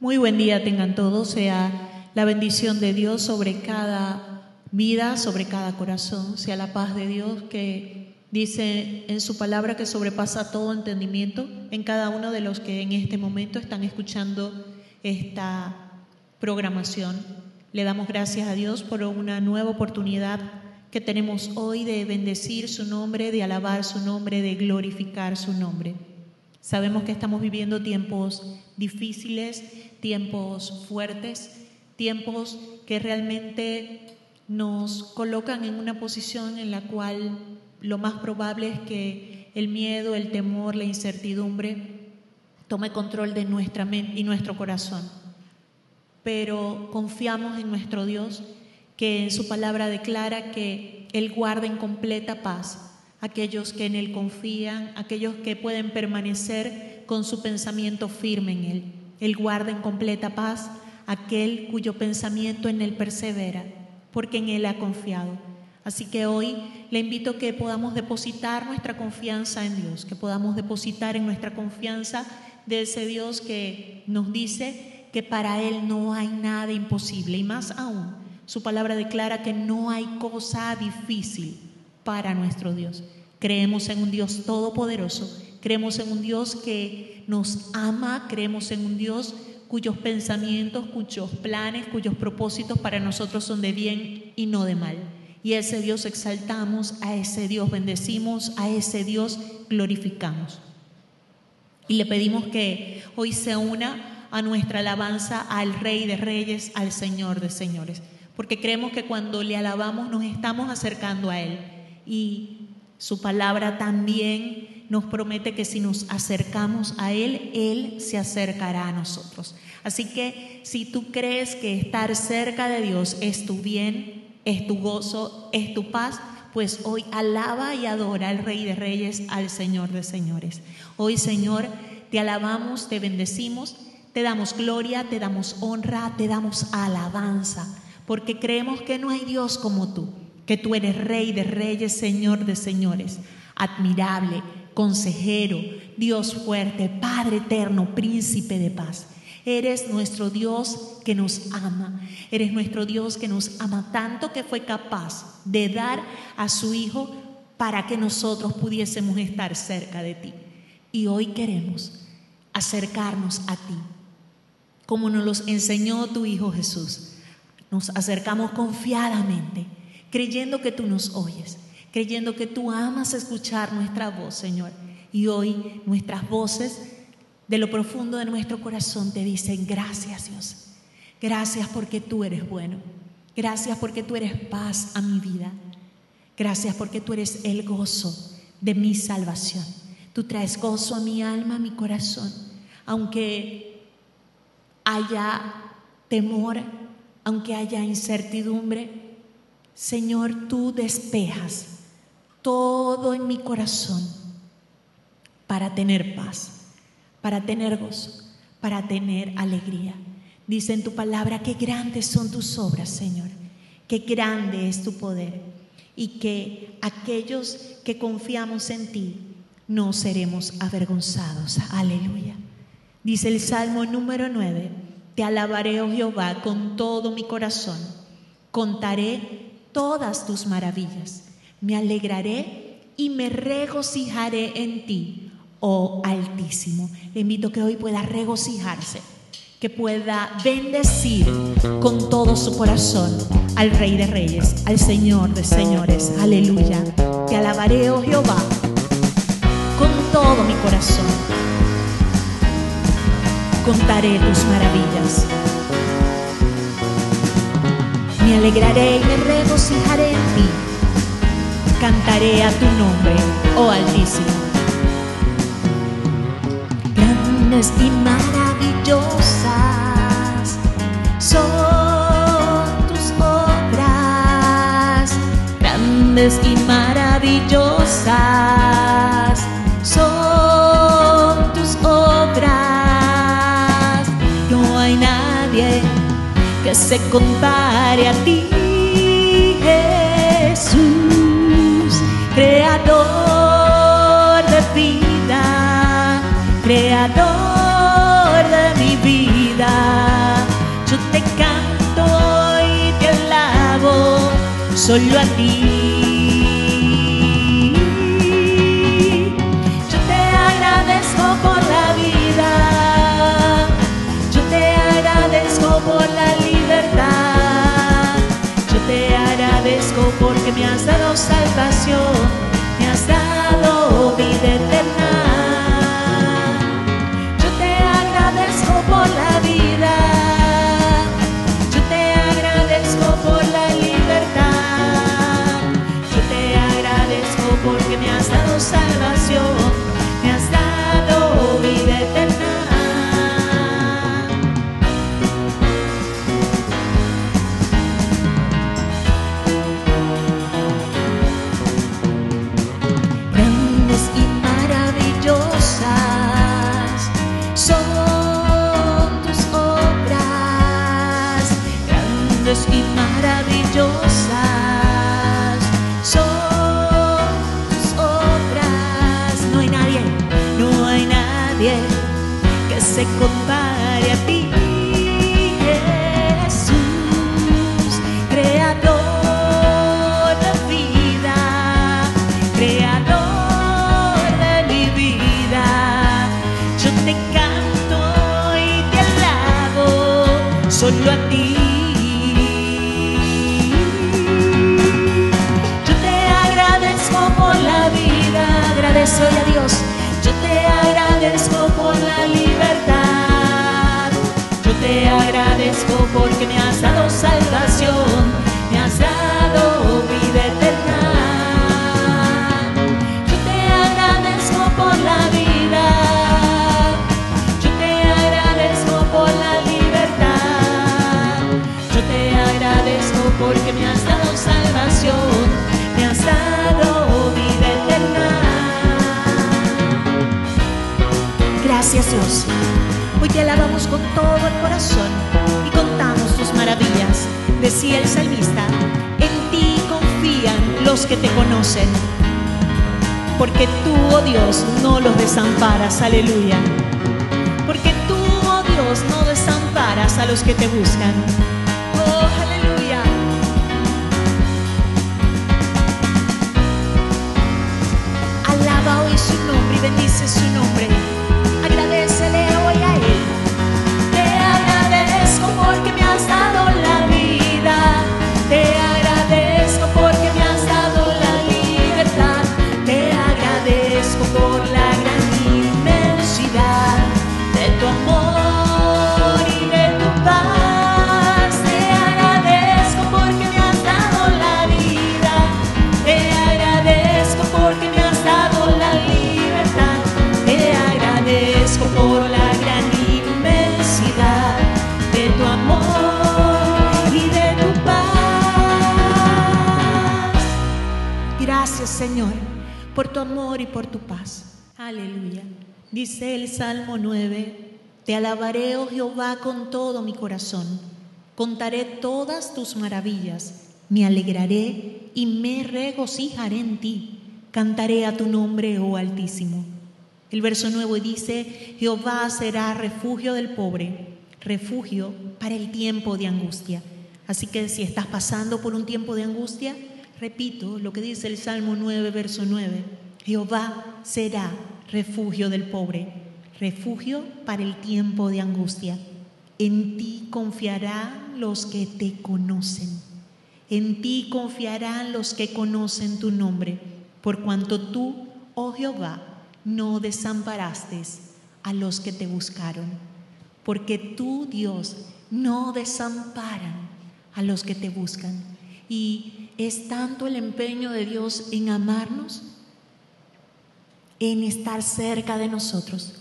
Muy buen día tengan todos, sea la bendición de Dios sobre cada vida, sobre cada corazón, sea la paz de Dios que dice en su palabra que sobrepasa todo entendimiento en cada uno de los que en este momento están escuchando esta programación. Le damos gracias a Dios por una nueva oportunidad que tenemos hoy de bendecir su nombre, de alabar su nombre, de glorificar su nombre. Sabemos que estamos viviendo tiempos difíciles, tiempos fuertes, tiempos que realmente nos colocan en una posición en la cual lo más probable es que el miedo, el temor, la incertidumbre tome control de nuestra mente y nuestro corazón. Pero confiamos en nuestro Dios que en su palabra declara que Él guarda en completa paz aquellos que en Él confían, aquellos que pueden permanecer con su pensamiento firme en Él. Él guarda en completa paz aquel cuyo pensamiento en Él persevera, porque en Él ha confiado. Así que hoy le invito a que podamos depositar nuestra confianza en Dios, que podamos depositar en nuestra confianza de ese Dios que nos dice que para Él no hay nada imposible. Y más aún, su palabra declara que no hay cosa difícil para nuestro Dios. Creemos en un Dios todopoderoso, creemos en un Dios que nos ama, creemos en un Dios cuyos pensamientos, cuyos planes, cuyos propósitos para nosotros son de bien y no de mal. Y a ese Dios exaltamos, a ese Dios bendecimos, a ese Dios glorificamos. Y le pedimos que hoy se una a nuestra alabanza al Rey de Reyes, al Señor de Señores, porque creemos que cuando le alabamos nos estamos acercando a Él y su palabra también nos promete que si nos acercamos a Él, Él se acercará a nosotros. Así que si tú crees que estar cerca de Dios es tu bien, es tu gozo, es tu paz, pues hoy alaba y adora al Rey de Reyes, al Señor de Señores. Hoy, Señor, te alabamos, te bendecimos, te damos gloria, te damos honra, te damos alabanza, porque creemos que no hay Dios como tú que tú eres rey de reyes, señor de señores, admirable, consejero, Dios fuerte, Padre eterno, príncipe de paz. Eres nuestro Dios que nos ama. Eres nuestro Dios que nos ama tanto que fue capaz de dar a su Hijo para que nosotros pudiésemos estar cerca de ti. Y hoy queremos acercarnos a ti, como nos los enseñó tu Hijo Jesús. Nos acercamos confiadamente creyendo que tú nos oyes, creyendo que tú amas escuchar nuestra voz, Señor. Y hoy nuestras voces de lo profundo de nuestro corazón te dicen, gracias Dios, gracias porque tú eres bueno, gracias porque tú eres paz a mi vida, gracias porque tú eres el gozo de mi salvación. Tú traes gozo a mi alma, a mi corazón, aunque haya temor, aunque haya incertidumbre, Señor, tú despejas todo en mi corazón para tener paz, para tener gozo, para tener alegría. Dice en tu palabra que grandes son tus obras, Señor, que grande es tu poder y que aquellos que confiamos en ti no seremos avergonzados. Aleluya. Dice el Salmo número 9, te alabaré, oh Jehová, con todo mi corazón, contaré todas tus maravillas. Me alegraré y me regocijaré en ti, oh Altísimo. Le invito que hoy pueda regocijarse, que pueda bendecir con todo su corazón al Rey de Reyes, al Señor de Señores. Aleluya. Te alabaré, oh Jehová, con todo mi corazón. Contaré tus maravillas. Me alegraré y me regocijaré en ti. Cantaré a tu nombre, oh Altísimo. Grandes y maravillosas son tus obras. Grandes y maravillosas son tus obras. No hay nadie que se compare a ti, creador de vida, creador de mi vida. Yo te canto y te alabo solo a ti. Yo te agradezco por la vida, yo te agradezco por la libertad, yo te agradezco porque me has dado salvación, me has dado vida eterna. Yo te agradezco por la vida, yo te agradezco por la libertad, yo te agradezco porque me has dado salvación, me has dado vida eterna. Yo te agradezco por la vida. Yo te agradezco por la libertad. Yo te agradezco porque me has dado salvación, me has dado vida eterna. Gracias Dios. Hoy te alabamos con todo el corazón y contamos tus maravillas. Decía el salmista, en ti confían los que te conocen, porque tú, oh Dios, no los desamparas. Aleluya. Porque tú, oh Dios, no desamparas a los que te buscan. Oh, aleluya. Alaba hoy su nombre y bendice su nombre. Tu amor y por tu paz. Aleluya. Dice el Salmo 9, te alabaré, oh Jehová, con todo mi corazón. Contaré todas tus maravillas, me alegraré y me regocijaré en ti. Cantaré a tu nombre, oh Altísimo. El verso nuevo dice, Jehová será refugio del pobre, refugio para el tiempo de angustia. Así que si estás pasando por un tiempo de angustia, repito lo que dice el Salmo 9, verso 9. Jehová será refugio del pobre, refugio para el tiempo de angustia. En ti confiarán los que te conocen. En ti confiarán los que conocen tu nombre, por cuanto tú, oh Jehová, no desamparaste a los que te buscaron. Porque tú, Dios, no desamparan a los que te buscan. Y es tanto el empeño de Dios en amarnos, en estar cerca de nosotros,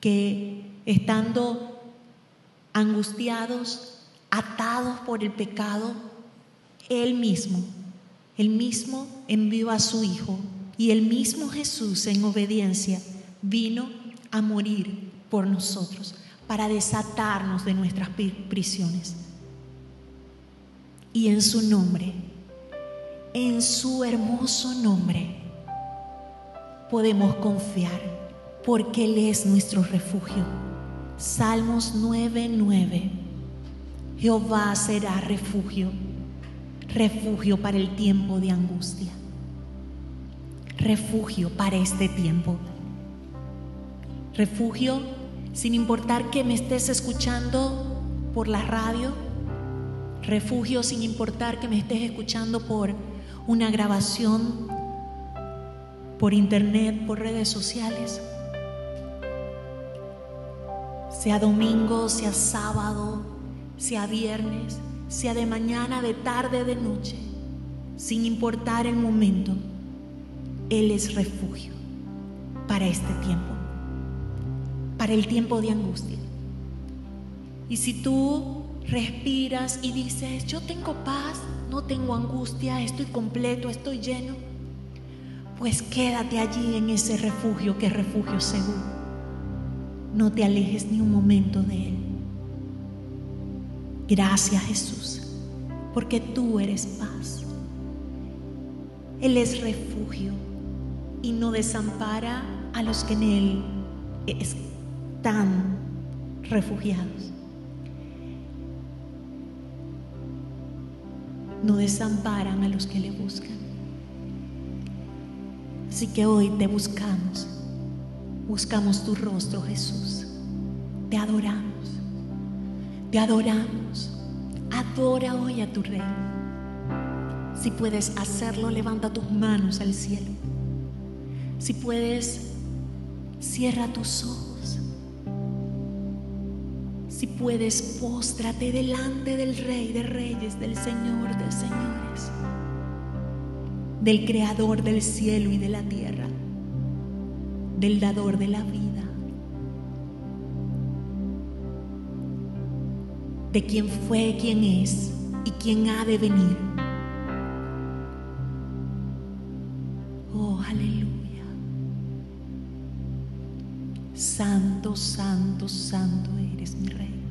que estando angustiados, atados por el pecado, Él mismo, Él mismo envió a su Hijo y el mismo Jesús en obediencia vino a morir por nosotros para desatarnos de nuestras prisiones. Y en su nombre, en su hermoso nombre, podemos confiar porque Él es nuestro refugio. Salmos 9:9. Jehová será refugio, refugio para el tiempo de angustia, refugio para este tiempo, refugio sin importar que me estés escuchando por la radio, refugio sin importar que me estés escuchando por una grabación, por internet, por redes sociales, sea domingo, sea sábado, sea viernes, sea de mañana, de tarde, de noche, sin importar el momento, Él es refugio para este tiempo, para el tiempo de angustia. Y si tú respiras y dices, yo tengo paz, no tengo angustia, estoy completo, estoy lleno, pues quédate allí en ese refugio que es refugio seguro. No te alejes ni un momento de Él. Gracias Jesús, porque tú eres paz. Él es refugio y no desampara a los que en Él están refugiados. No desamparan a los que le buscan. Así que hoy te buscamos. Buscamos tu rostro, Jesús. Te adoramos. Te adoramos. Adora hoy a tu Rey. Si puedes hacerlo, levanta tus manos al cielo. Si puedes, cierra tus ojos. Si puedes, póstrate delante del Rey de Reyes, del Señor de Señores, del Creador del cielo y de la tierra, del dador de la vida. de quién fue, quién es y quién ha de venir. Oh, aleluya. Santo, santo, santo eres mi rey.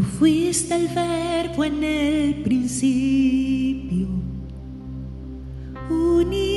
Tú fuiste el verbo en el principio unigénito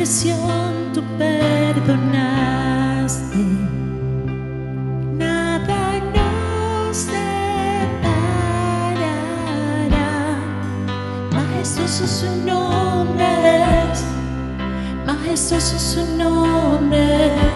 transgresión tú perdonaste. Nada nos separará. Majestuoso su nombre es. Majestuoso su nombre es.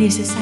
Dios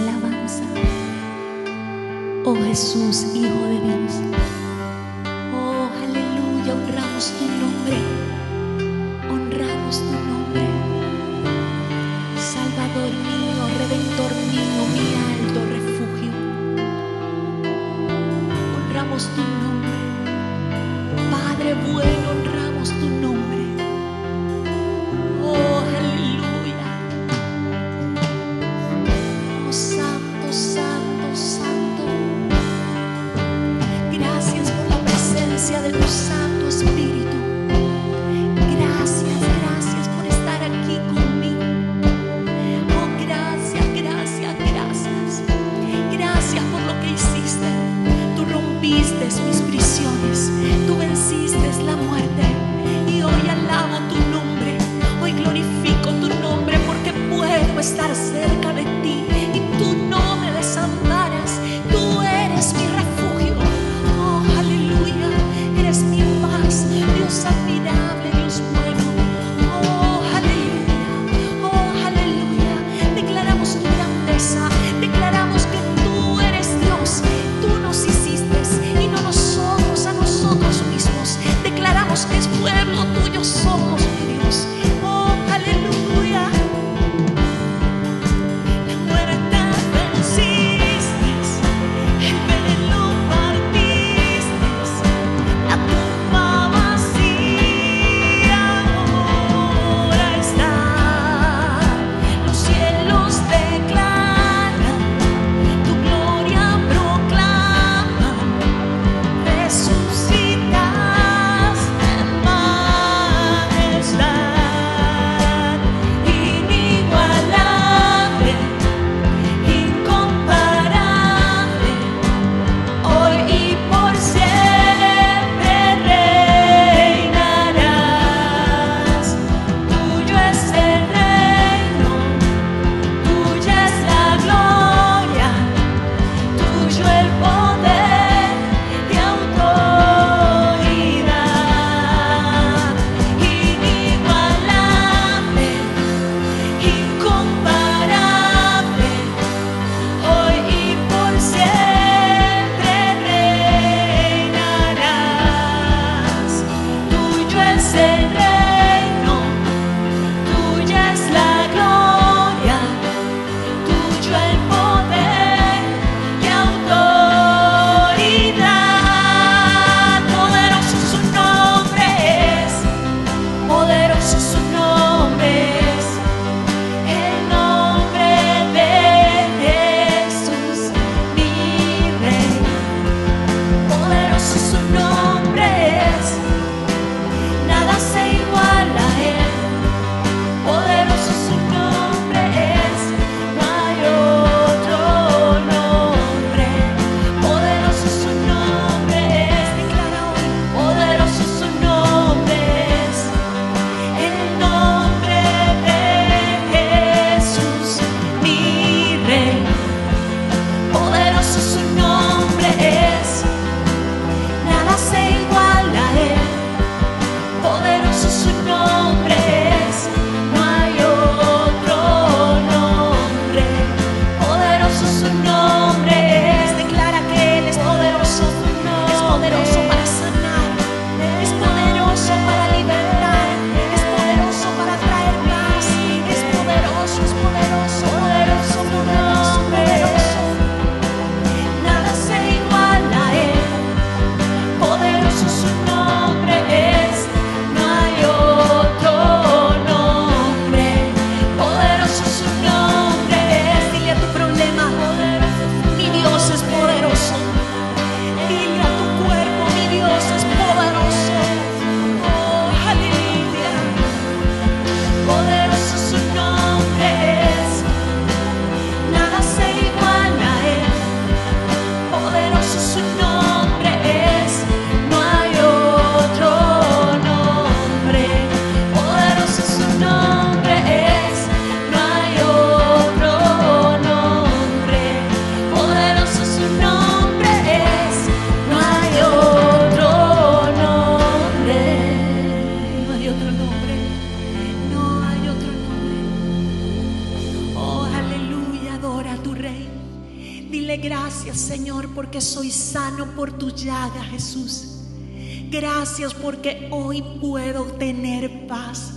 porque hoy puedo tener paz.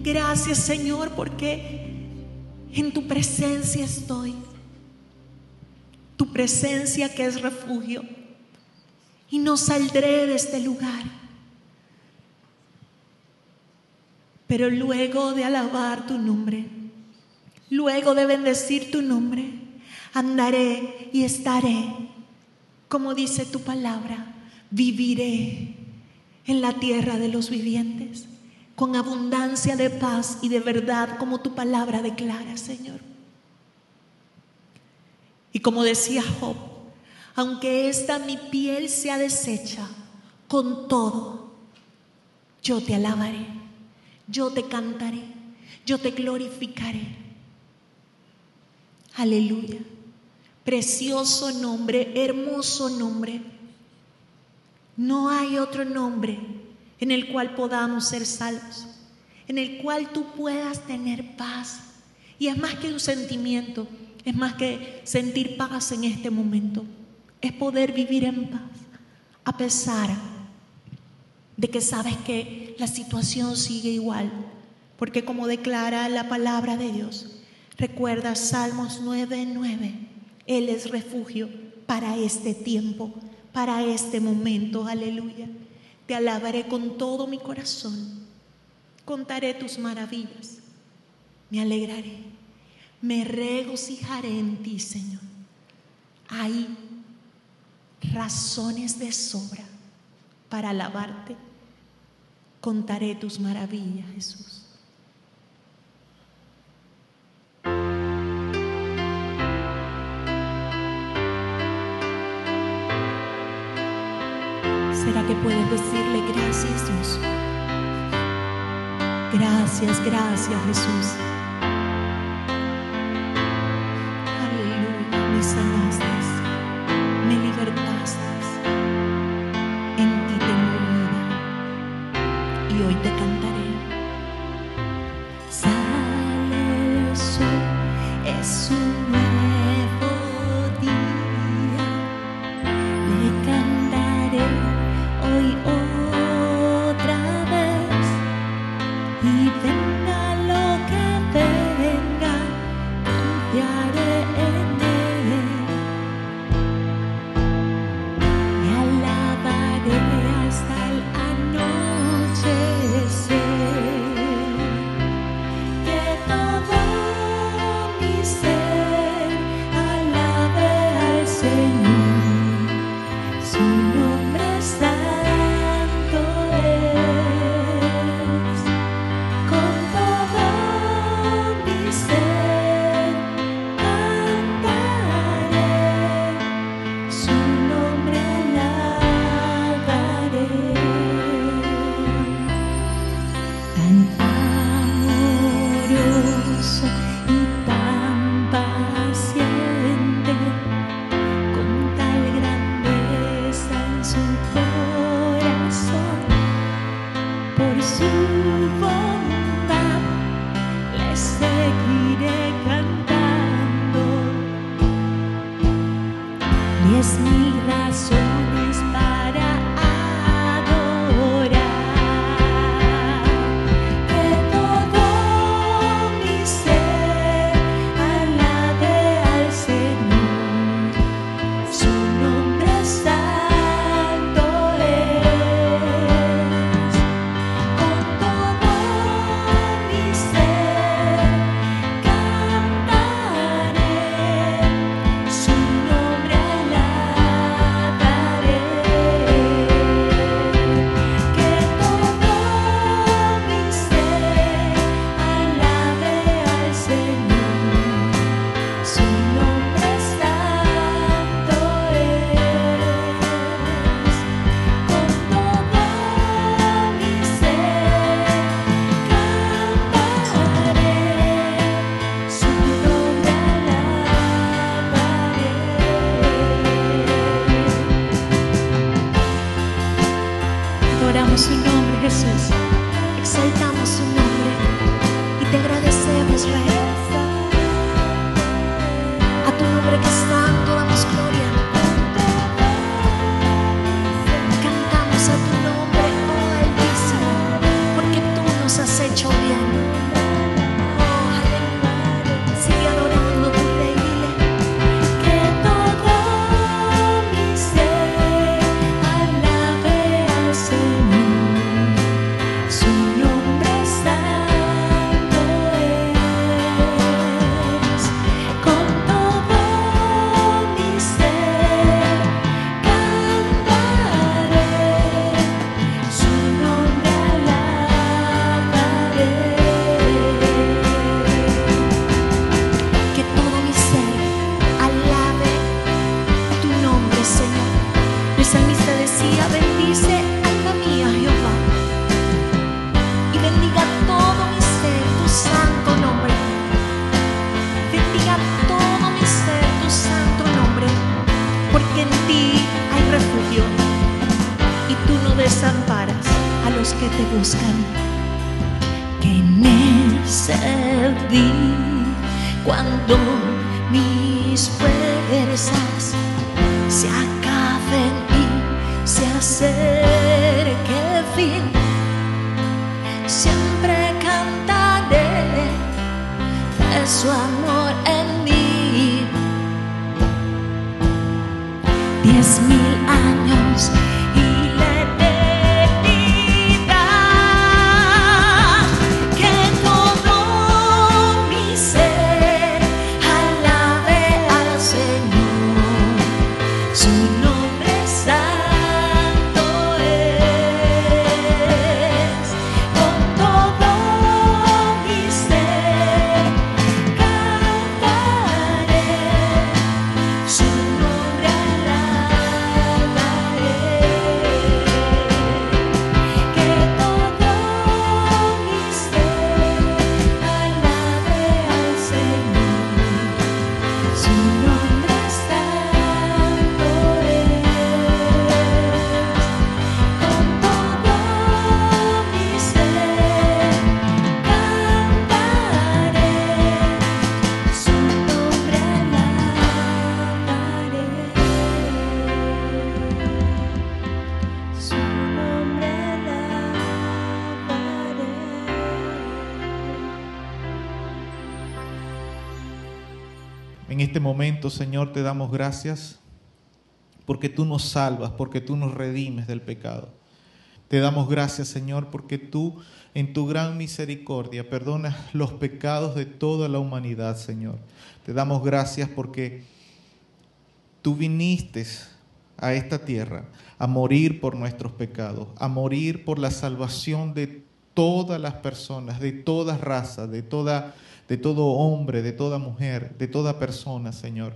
Gracias Señor porque en tu presencia estoy. Tu presencia que es refugio. Y no saldré de este lugar. Pero luego de alabar tu nombre, luego de bendecir tu nombre, andaré y estaré, como dice tu palabra, viviré en la tierra de los vivientes, con abundancia de paz y de verdad, como tu palabra declara, Señor. Y como decía Job, aunque esta mi piel sea deshecha, con todo, yo te alabaré, yo te cantaré, yo te glorificaré. Aleluya. Precioso nombre, hermoso nombre no hay otro nombre en el cual podamos ser salvos, en el cual tú puedas tener paz. Y es más que un sentimiento, es más que sentir paz en este momento, es poder vivir en paz, a pesar de que sabes que la situación sigue igual, porque como declara la palabra de Dios, recuerda Salmos 9:9, Él es refugio para este tiempo para este momento. Aleluya. Te alabaré con todo mi corazón. Contaré tus maravillas. Me alegraré. Me regocijaré en ti, Señor. Hay razones de sobra para alabarte. Contaré tus maravillas, Jesús. ¿Será que puedes decirle gracias Dios? Gracias, gracias Jesús. Señor, te damos gracias porque tú nos salvas, porque tú nos redimes del pecado. Te damos gracias, Señor, porque tú en tu gran misericordia perdonas los pecados de toda la humanidad, Señor. Te damos gracias porque tú viniste a esta tierra a morir por nuestros pecados, a morir por la salvación de todas las personas, de toda raza, de toda de todo hombre, de toda mujer, de toda persona, Señor.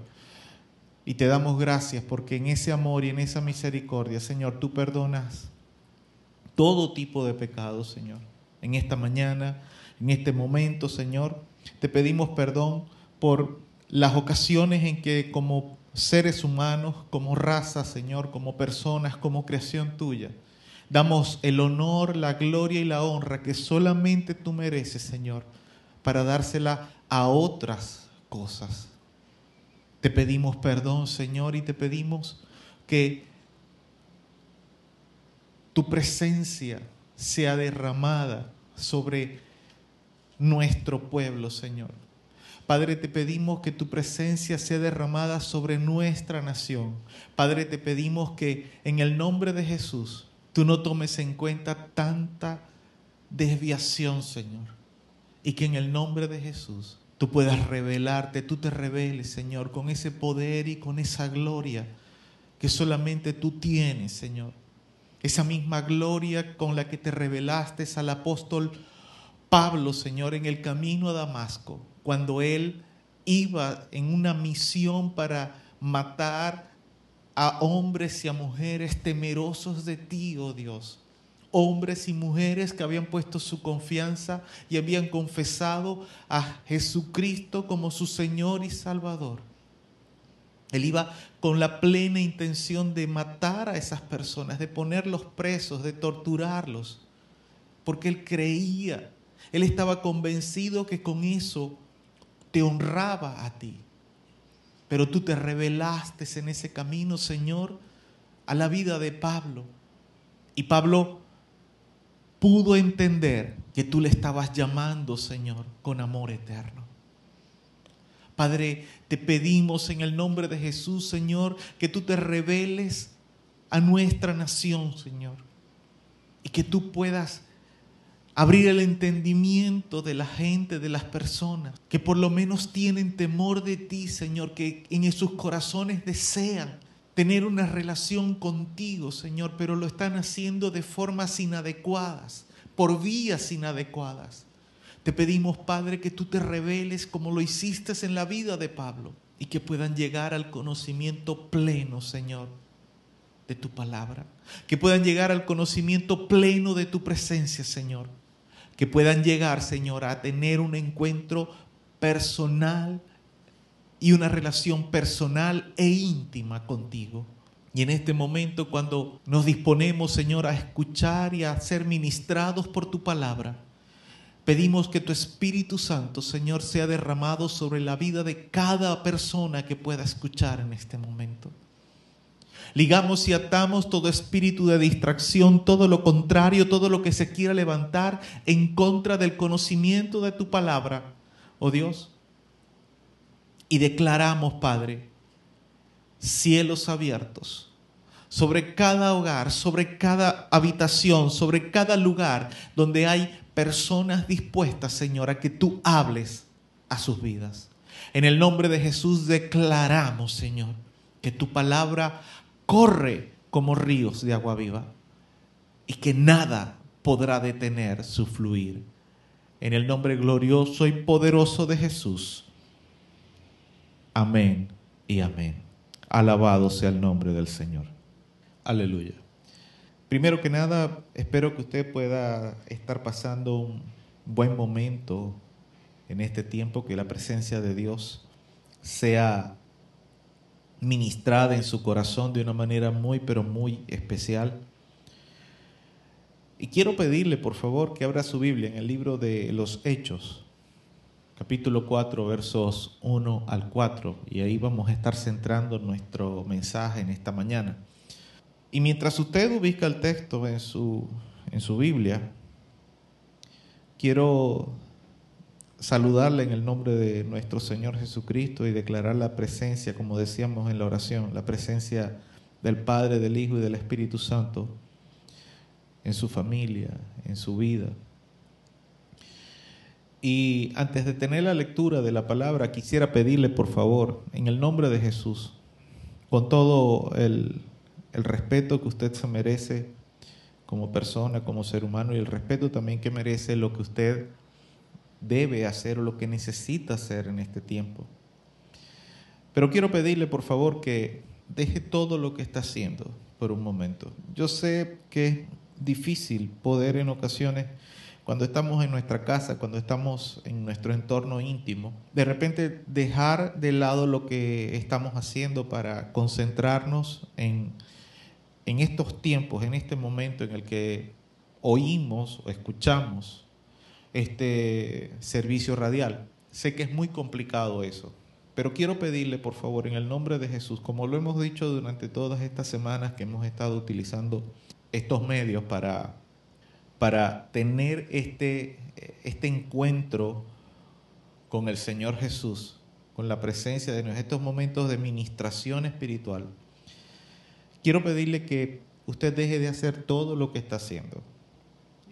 Y te damos gracias porque en ese amor y en esa misericordia, Señor, tú perdonas todo tipo de pecados, Señor. En esta mañana, en este momento, Señor, te pedimos perdón por las ocasiones en que como seres humanos, como raza, Señor, como personas, como creación tuya, damos el honor, la gloria y la honra que solamente tú mereces, Señor, para dársela a otras cosas. Te pedimos perdón, Señor, y te pedimos que tu presencia sea derramada sobre nuestro pueblo, Señor. Padre, te pedimos que tu presencia sea derramada sobre nuestra nación. Padre, te pedimos que en el nombre de Jesús tú no tomes en cuenta tanta desviación, Señor. Y que en el nombre de Jesús tú puedas revelarte, tú te reveles, Señor, con ese poder y con esa gloria que solamente tú tienes, Señor. Esa misma gloria con la que te revelaste al apóstol Pablo, Señor, en el camino a Damasco, cuando él iba en una misión para matar a hombres y a mujeres temerosos de ti, oh Dios. Hombres y mujeres que habían puesto su confianza y habían confesado a Jesucristo como su Señor y Salvador. Él iba con la plena intención de matar a esas personas, de ponerlos presos, de torturarlos, porque él creía, él estaba convencido que con eso te honraba a ti. Pero tú te revelaste en ese camino, Señor, a la vida de Pablo. Y Pablo pudo entender que tú le estabas llamando, Señor, con amor eterno. Padre, te pedimos en el nombre de Jesús, Señor, que tú te reveles a nuestra nación, Señor, y que tú puedas abrir el entendimiento de la gente, de las personas, que por lo menos tienen temor de ti, Señor, que en sus corazones desean tener una relación contigo, Señor, pero lo están haciendo de formas inadecuadas, por vías inadecuadas. Te pedimos, Padre, que tú te reveles como lo hiciste en la vida de Pablo y que puedan llegar al conocimiento pleno, Señor, de tu palabra. Que puedan llegar al conocimiento pleno de tu presencia, Señor. Que puedan llegar, Señor, a tener un encuentro personal y una relación personal e íntima contigo. Y en este momento, cuando nos disponemos, Señor, a escuchar y a ser ministrados por tu palabra, Pedimos que tu Espíritu Santo, Señor, sea derramado sobre la vida de cada persona que pueda escuchar en este momento. Ligamos y atamos todo espíritu de distracción, todo lo contrario, todo lo que se quiera levantar en contra del conocimiento de tu palabra, oh Dios. Y declaramos, Padre, cielos abiertos sobre cada hogar, sobre cada habitación, sobre cada lugar donde hay personas dispuestas, Señor, a que tú hables a sus vidas. En el nombre de Jesús declaramos, Señor, que tu palabra corre como ríos de agua viva y que nada podrá detener su fluir. En el nombre glorioso y poderoso de Jesús. Amén y amén. Alabado sea el nombre del Señor. Aleluya. Primero que nada, espero que usted pueda estar pasando un buen momento en este tiempo, que la presencia de Dios sea ministrada en su corazón de una manera muy, pero muy especial. Y quiero pedirle, por favor, que abra su Biblia en el libro de los Hechos, capítulo 4, versos 1 al 4, y ahí vamos a estar centrando nuestro mensaje en esta mañana. Y mientras usted ubica el texto en su, en su Biblia, quiero saludarle en el nombre de nuestro Señor Jesucristo y declarar la presencia, como decíamos en la oración, la presencia del Padre, del Hijo y del Espíritu Santo en su familia, en su vida. Y antes de tener la lectura de la palabra, quisiera pedirle, por favor, en el nombre de Jesús, con todo el respeto que usted se merece como persona, como ser humano y el respeto también que merece lo que usted debe hacer o lo que necesita hacer en este tiempo. Pero quiero pedirle por favor que deje todo lo que está haciendo por un momento. Yo sé que es difícil poder en ocasiones, cuando estamos en nuestra casa, cuando estamos en nuestro entorno íntimo, de repente dejar de lado lo que estamos haciendo para concentrarnos en en estos tiempos, en este momento en el que oímos o escuchamos este servicio radial. Sé que es muy complicado eso, pero quiero pedirle, por favor, en el nombre de Jesús, como lo hemos dicho durante todas estas semanas que hemos estado utilizando estos medios para, para tener este, este encuentro con el Señor Jesús, con la presencia de estos momentos de ministración espiritual, quiero pedirle que usted deje de hacer todo lo que está haciendo.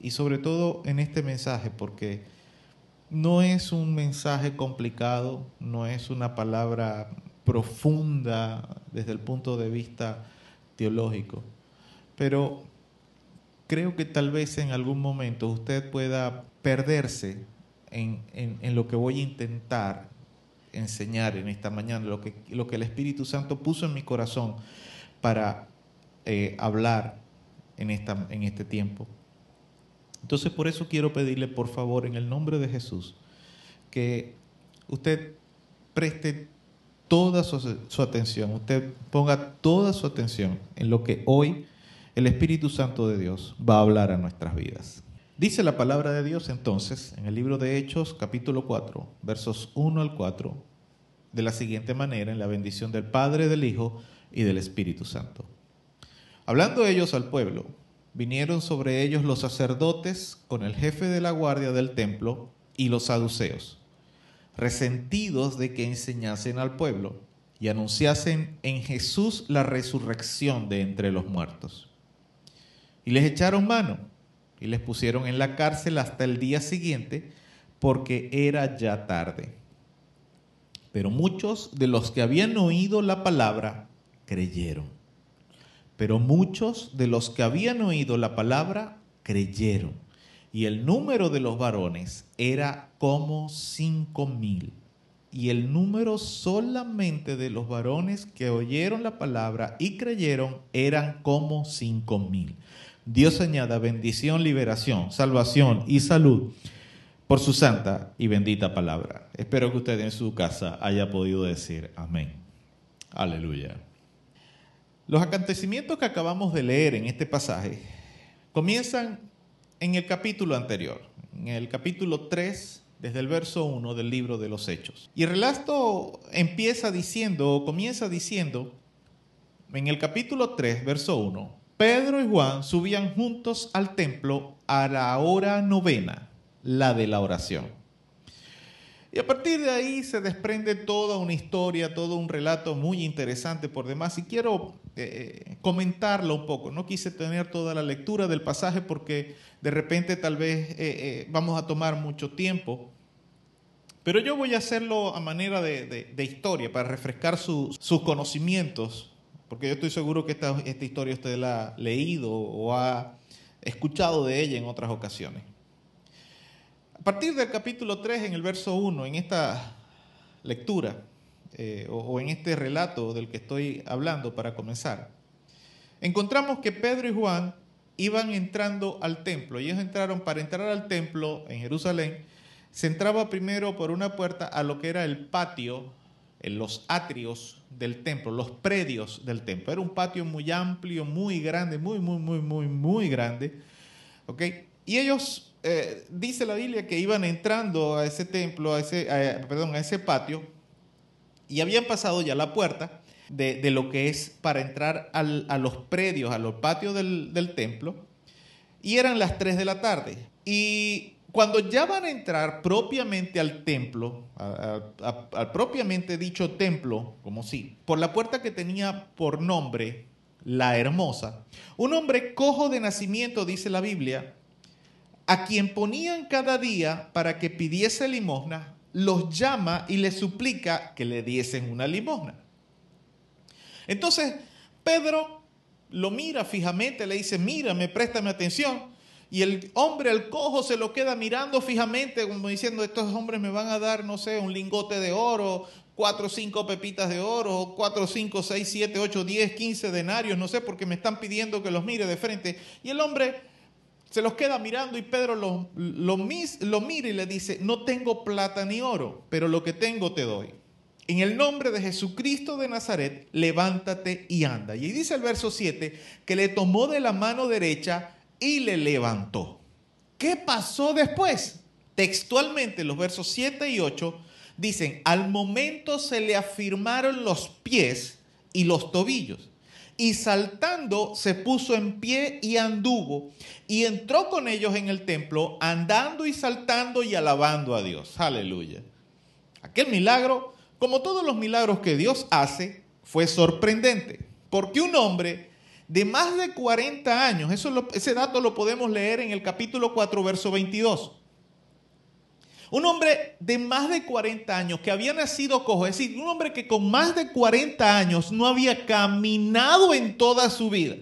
Y sobre todo en este mensaje, porque no es un mensaje complicado, no es una palabra profunda desde el punto de vista teológico, pero creo que tal vez en algún momento usted pueda perderse en, en, lo que voy a intentar enseñar en esta mañana, lo que, lo que el Espíritu Santo puso en mi corazón para eh, hablar en, esta, en este tiempo. Entonces por eso quiero pedirle por favor en el nombre de Jesús que usted preste toda su, su, atención, usted ponga toda su atención en lo que hoy el Espíritu Santo de Dios va a hablar a nuestras vidas. Dice la palabra de Dios entonces en el libro de Hechos capítulo 4 versos 1 al 4 de la siguiente manera en la bendición del Padre, del Hijo y del Espíritu Santo. Hablando ellos al pueblo, vinieron sobre ellos los sacerdotes con el jefe de la guardia del templo y los saduceos, resentidos de que enseñasen al pueblo y anunciasen en Jesús la resurrección de entre los muertos. Y les echaron mano y les pusieron en la cárcel hasta el día siguiente porque era ya tarde. Pero muchos de los que habían oído la palabra creyeron. Pero muchos de los que habían oído la palabra creyeron. Y el número de los varones era como cinco mil. Y el número solamente de los varones que oyeron la palabra y creyeron eran como cinco mil. Dios añada bendición, liberación, salvación y salud por su santa y bendita palabra. Espero que usted en su casa haya podido decir amén. Aleluya. Los acontecimientos que acabamos de leer en este pasaje comienzan en el capítulo anterior, en el capítulo 3, desde el verso 1 del libro de los Hechos. Y el relato empieza diciendo, o comienza diciendo, en el capítulo 3, verso 1, Pedro y Juan subían juntos al templo a la hora novena la de la oración. Y a partir de ahí se desprende toda una historia, todo un relato muy interesante por demás. Y quiero eh, comentarlo un poco. No quise tener toda la lectura del pasaje porque de repente tal vez eh, eh, vamos a tomar mucho tiempo. Pero yo voy a hacerlo a manera de, historia, para refrescar sus conocimientos, porque yo estoy seguro que esta, esta historia usted la ha leído o ha escuchado de ella en otras ocasiones. A partir del capítulo 3, en el verso 1, en esta lectura eh, o, en este relato del que estoy hablando para comenzar, encontramos que Pedro y Juan iban entrando al templo. Ellos entraron, para entrar al templo en Jerusalén, se entraba primero por una puerta a lo que era el patio, en los atrios del templo, los predios del templo. Era un patio muy amplio, muy grande, muy, muy, muy, muy, muy grande. ¿ok? Y ellos eh, dice la Biblia que iban entrando a ese templo, a ese, perdón, a ese patio, y habían pasado ya la puerta de, lo que es para entrar a los predios, a los patios del, templo, y eran las 3 de la tarde. Y cuando ya van a entrar propiamente al templo, al propiamente dicho templo, como si, por la puerta que tenía por nombre la hermosa, un hombre cojo de nacimiento, dice la Biblia, a quien ponían cada día para que pidiese limosna, los llama y les suplica que le diesen una limosna. Entonces, Pedro lo mira fijamente, le dice, mírame, préstame atención. Y el hombre, el cojo, se lo queda mirando fijamente, como diciendo, estos hombres me van a dar, no sé, un lingote de oro, cuatro cinco pepitas de oro, cuatro, cinco, seis, siete, ocho, diez, quince denarios, no sé, porque me están pidiendo que los mire de frente. Y el hombre se los queda mirando y Pedro lo, lo, mira y le dice, no tengo plata ni oro, pero lo que tengo te doy. En el nombre de Jesucristo de Nazaret, levántate y anda. Y dice el verso 7 que le tomó de la mano derecha y le levantó. ¿Qué pasó después? Textualmente los versos 7 y 8 dicen, al momento se le afirmaron los pies y los tobillos y saltando se puso en pie y anduvo y entró con ellos en el templo, andando y saltando y alabando a Dios. Aleluya. Aquel milagro, como todos los milagros que Dios hace, fue sorprendente, porque un hombre de más de 40 años, ese dato lo podemos leer en el capítulo 4, verso 22. Un hombre de más de 40 años que había nacido cojo, es decir, un hombre que con más de 40 años no había caminado en toda su vida.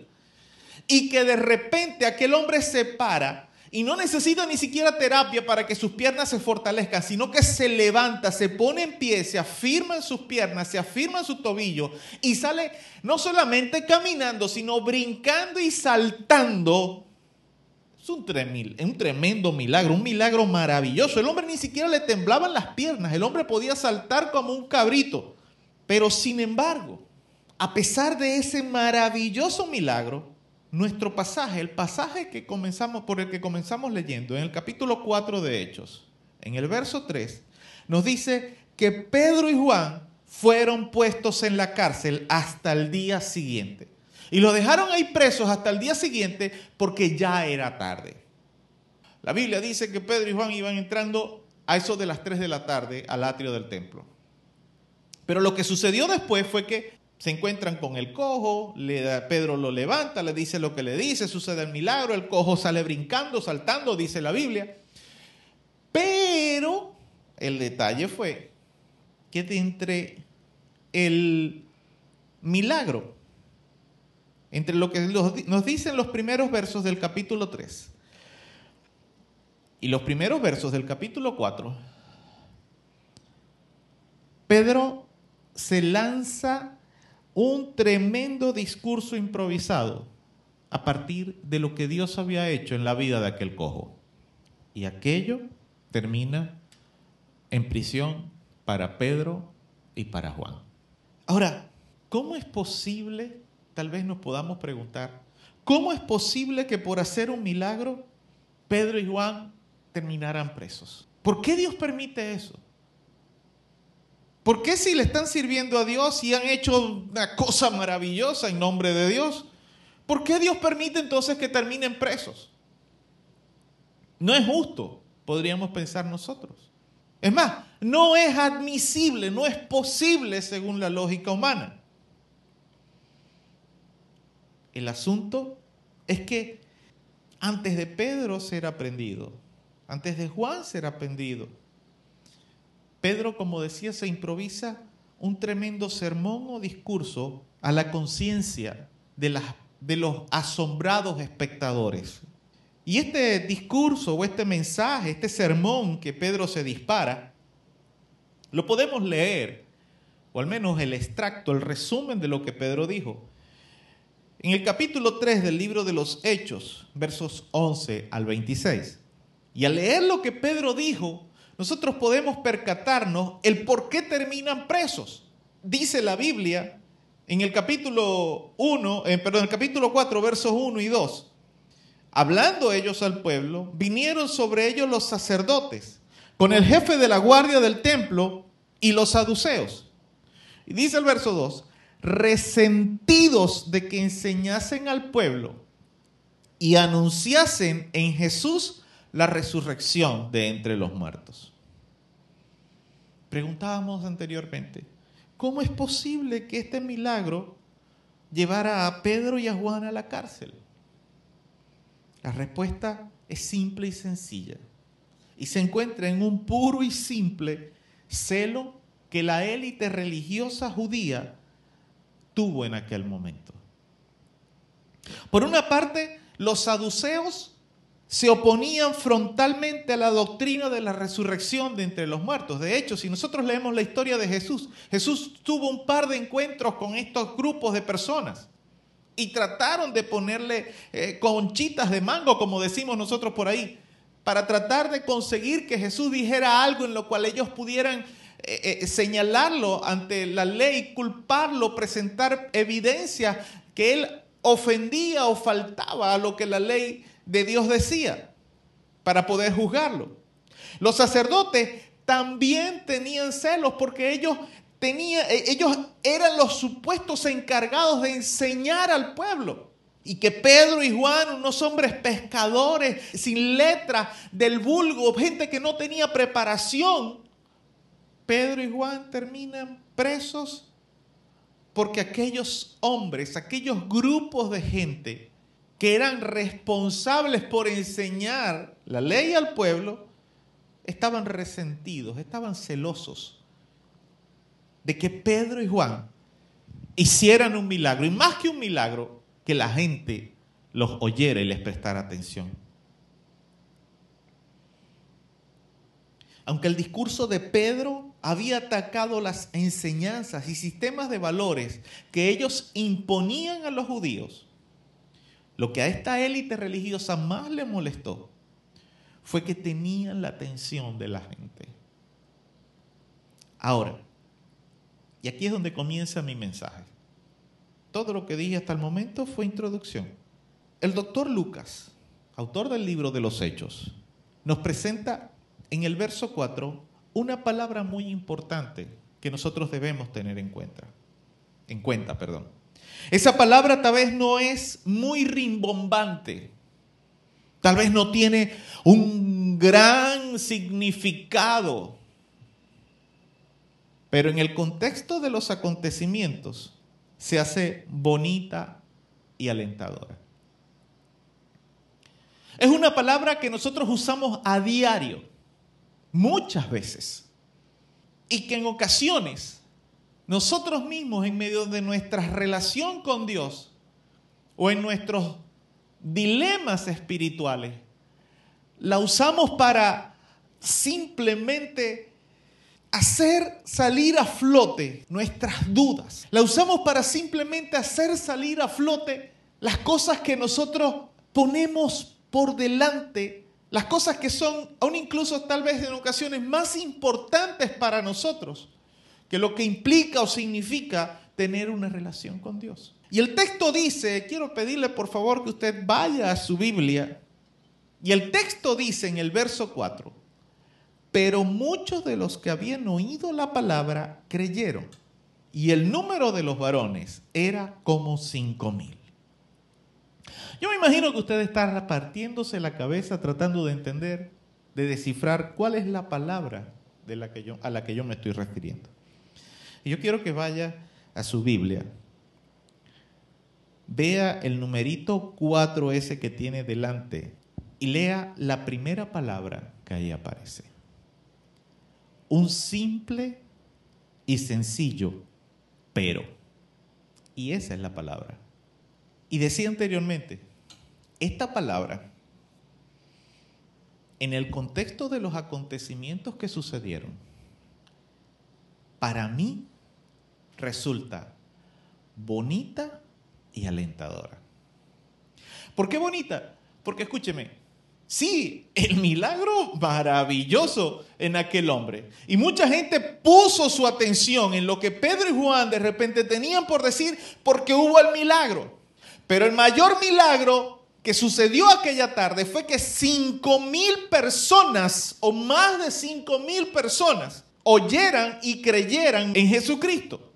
Y que de repente aquel hombre se para y no necesita ni siquiera terapia para que sus piernas se fortalezcan, sino que se levanta, se pone en pie, se afirma en sus piernas, se afirma en su tobillo y sale no solamente caminando, sino brincando y saltando un, un tremendo milagro, un milagro maravilloso. El hombre ni siquiera le temblaban las piernas, el hombre podía saltar como un cabrito. Pero sin embargo, a pesar de ese maravilloso milagro, nuestro pasaje, el pasaje que comenzamos, por el que comenzamos leyendo, en el capítulo 4 de Hechos, en el verso 3, nos dice que Pedro y Juan fueron puestos en la cárcel hasta el día siguiente. Y los dejaron ahí presos hasta el día siguiente porque ya era tarde. La Biblia dice que Pedro y Juan iban entrando a eso de las 3 de la tarde al atrio del templo. Pero lo que sucedió después fue que se encuentran con el cojo, le, Pedro lo levanta, le dice lo que le dice, sucede el milagro, el cojo sale brincando, saltando, dice la Biblia. Pero el detalle fue que entre el milagro, entre lo que nos dicen los primeros versos del capítulo 3 y los primeros versos del capítulo 4, Pedro se lanza un tremendo discurso improvisado a partir de lo que Dios había hecho en la vida de aquel cojo. Y aquello termina en prisión para Pedro y para Juan. Ahora, ¿cómo es posible, tal vez nos podamos preguntar, cómo es posible que por hacer un milagro Pedro y Juan terminaran presos? ¿Por qué Dios permite eso? ¿Por qué si le están sirviendo a Dios y han hecho una cosa maravillosa en nombre de Dios? ¿Por qué Dios permite entonces que terminen presos? No es justo, podríamos pensar nosotros. Es más, no es admisible, no es posible según la lógica humana. El asunto es que antes de Pedro ser aprendido, antes de Juan ser aprendido, Pedro, como decía, se improvisa un tremendo sermón o discurso a la conciencia de, los asombrados espectadores. Y este discurso o este mensaje, este sermón que Pedro se dispara, lo podemos leer, o al menos el extracto, el resumen de lo que Pedro dijo. En el capítulo 3 del libro de los Hechos, versos 11 al 26. Y al leer lo que Pedro dijo, nosotros podemos percatarnos el por qué terminan presos. Dice la Biblia en el capítulo 1, eh, perdón, el capítulo 4, versos 1 y 2 hablando ellos al pueblo, vinieron sobre ellos los sacerdotes, con el jefe de la guardia del templo y los saduceos. Y dice el verso 2, resentidos de que enseñasen al pueblo y anunciasen en Jesús la resurrección de entre los muertos. Preguntábamos anteriormente, ¿cómo es posible que este milagro llevara a Pedro y a Juan a la cárcel? La respuesta es simple y sencilla. Y se encuentra en un puro y simple celo que la élite religiosa judía tuvo en aquel momento. Por una parte, los saduceos se oponían frontalmente a la doctrina de la resurrección de entre los muertos. De hecho, si nosotros leemos la historia de Jesús, Jesús tuvo un par de encuentros con estos grupos de personas y trataron de ponerle eh, conchitas de mango, como decimos nosotros por ahí, para tratar de conseguir que Jesús dijera algo en lo cual ellos pudieran eh, eh, señalarlo ante la ley, culparlo, presentar evidencia que él ofendía o faltaba a lo que la ley de Dios decía para poder juzgarlo. Los sacerdotes también tenían celos porque ellos e, ellos eran los supuestos encargados de enseñar al pueblo. Y que Pedro y Juan, unos hombres pescadores sin letra del vulgo, gente que no tenía preparación, Pedro y Juan terminan presos porque aquellos hombres, aquellos grupos de gente que eran responsables por enseñar la ley al pueblo, estaban resentidos, estaban celosos de que Pedro y Juan hicieran un milagro, y más que un milagro, que la gente los oyera y les prestara atención. Aunque el discurso de Pedro había atacado las enseñanzas y sistemas de valores que ellos imponían a los judíos, lo que a esta élite religiosa más le molestó fue que tenían la atención de la gente. Ahora, y aquí es donde comienza mi mensaje. Todo lo que dije hasta el momento fue introducción. El doctor Lucas, autor del libro de los Hechos, nos presenta en el verso 4 una palabra muy importante que nosotros debemos tener en cuenta. En cuenta, perdón. Esa palabra tal vez no es muy rimbombante. Tal vez no tiene un gran significado. Pero en el contexto de los acontecimientos se hace bonita y alentadora. Es una palabra que nosotros usamos a diario, muchas veces, y que en ocasiones nosotros mismos en medio de nuestra relación con Dios o en nuestros dilemas espirituales, la usamos para simplemente hacer salir a flote nuestras dudas. La usamos para simplemente hacer salir a flote las cosas que nosotros ponemos por delante, las cosas que son aún incluso tal vez en ocasiones más importantes para nosotros que lo que implica o significa tener una relación con Dios. Y el texto dice, quiero pedirle por favor que usted vaya a su Biblia, y el texto dice en el verso 4, pero muchos de los que habían oído la palabra creyeron, y el número de los varones era como cinco mil. Yo me imagino que usted está repartiéndose la cabeza tratando de entender, de descifrar cuál es la palabra a la que yo me estoy refiriendo. Y yo quiero que vaya a su Biblia, vea el numerito 4S que tiene delante y lea la primera palabra que ahí aparece. Un simple y sencillo pero. Y esa es la palabra. Y decía anteriormente, esta palabra, en el contexto de los acontecimientos que sucedieron, para mí resulta bonita y alentadora. ¿Por qué bonita? Porque escúcheme, sí, el milagro maravilloso en aquel hombre. Y mucha gente puso su atención en lo que Pedro y Juan de repente tenían por decir porque hubo el milagro. Pero el mayor milagro que sucedió aquella tarde fue que cinco mil personas o más de cinco mil personas oyeran y creyeran en Jesucristo.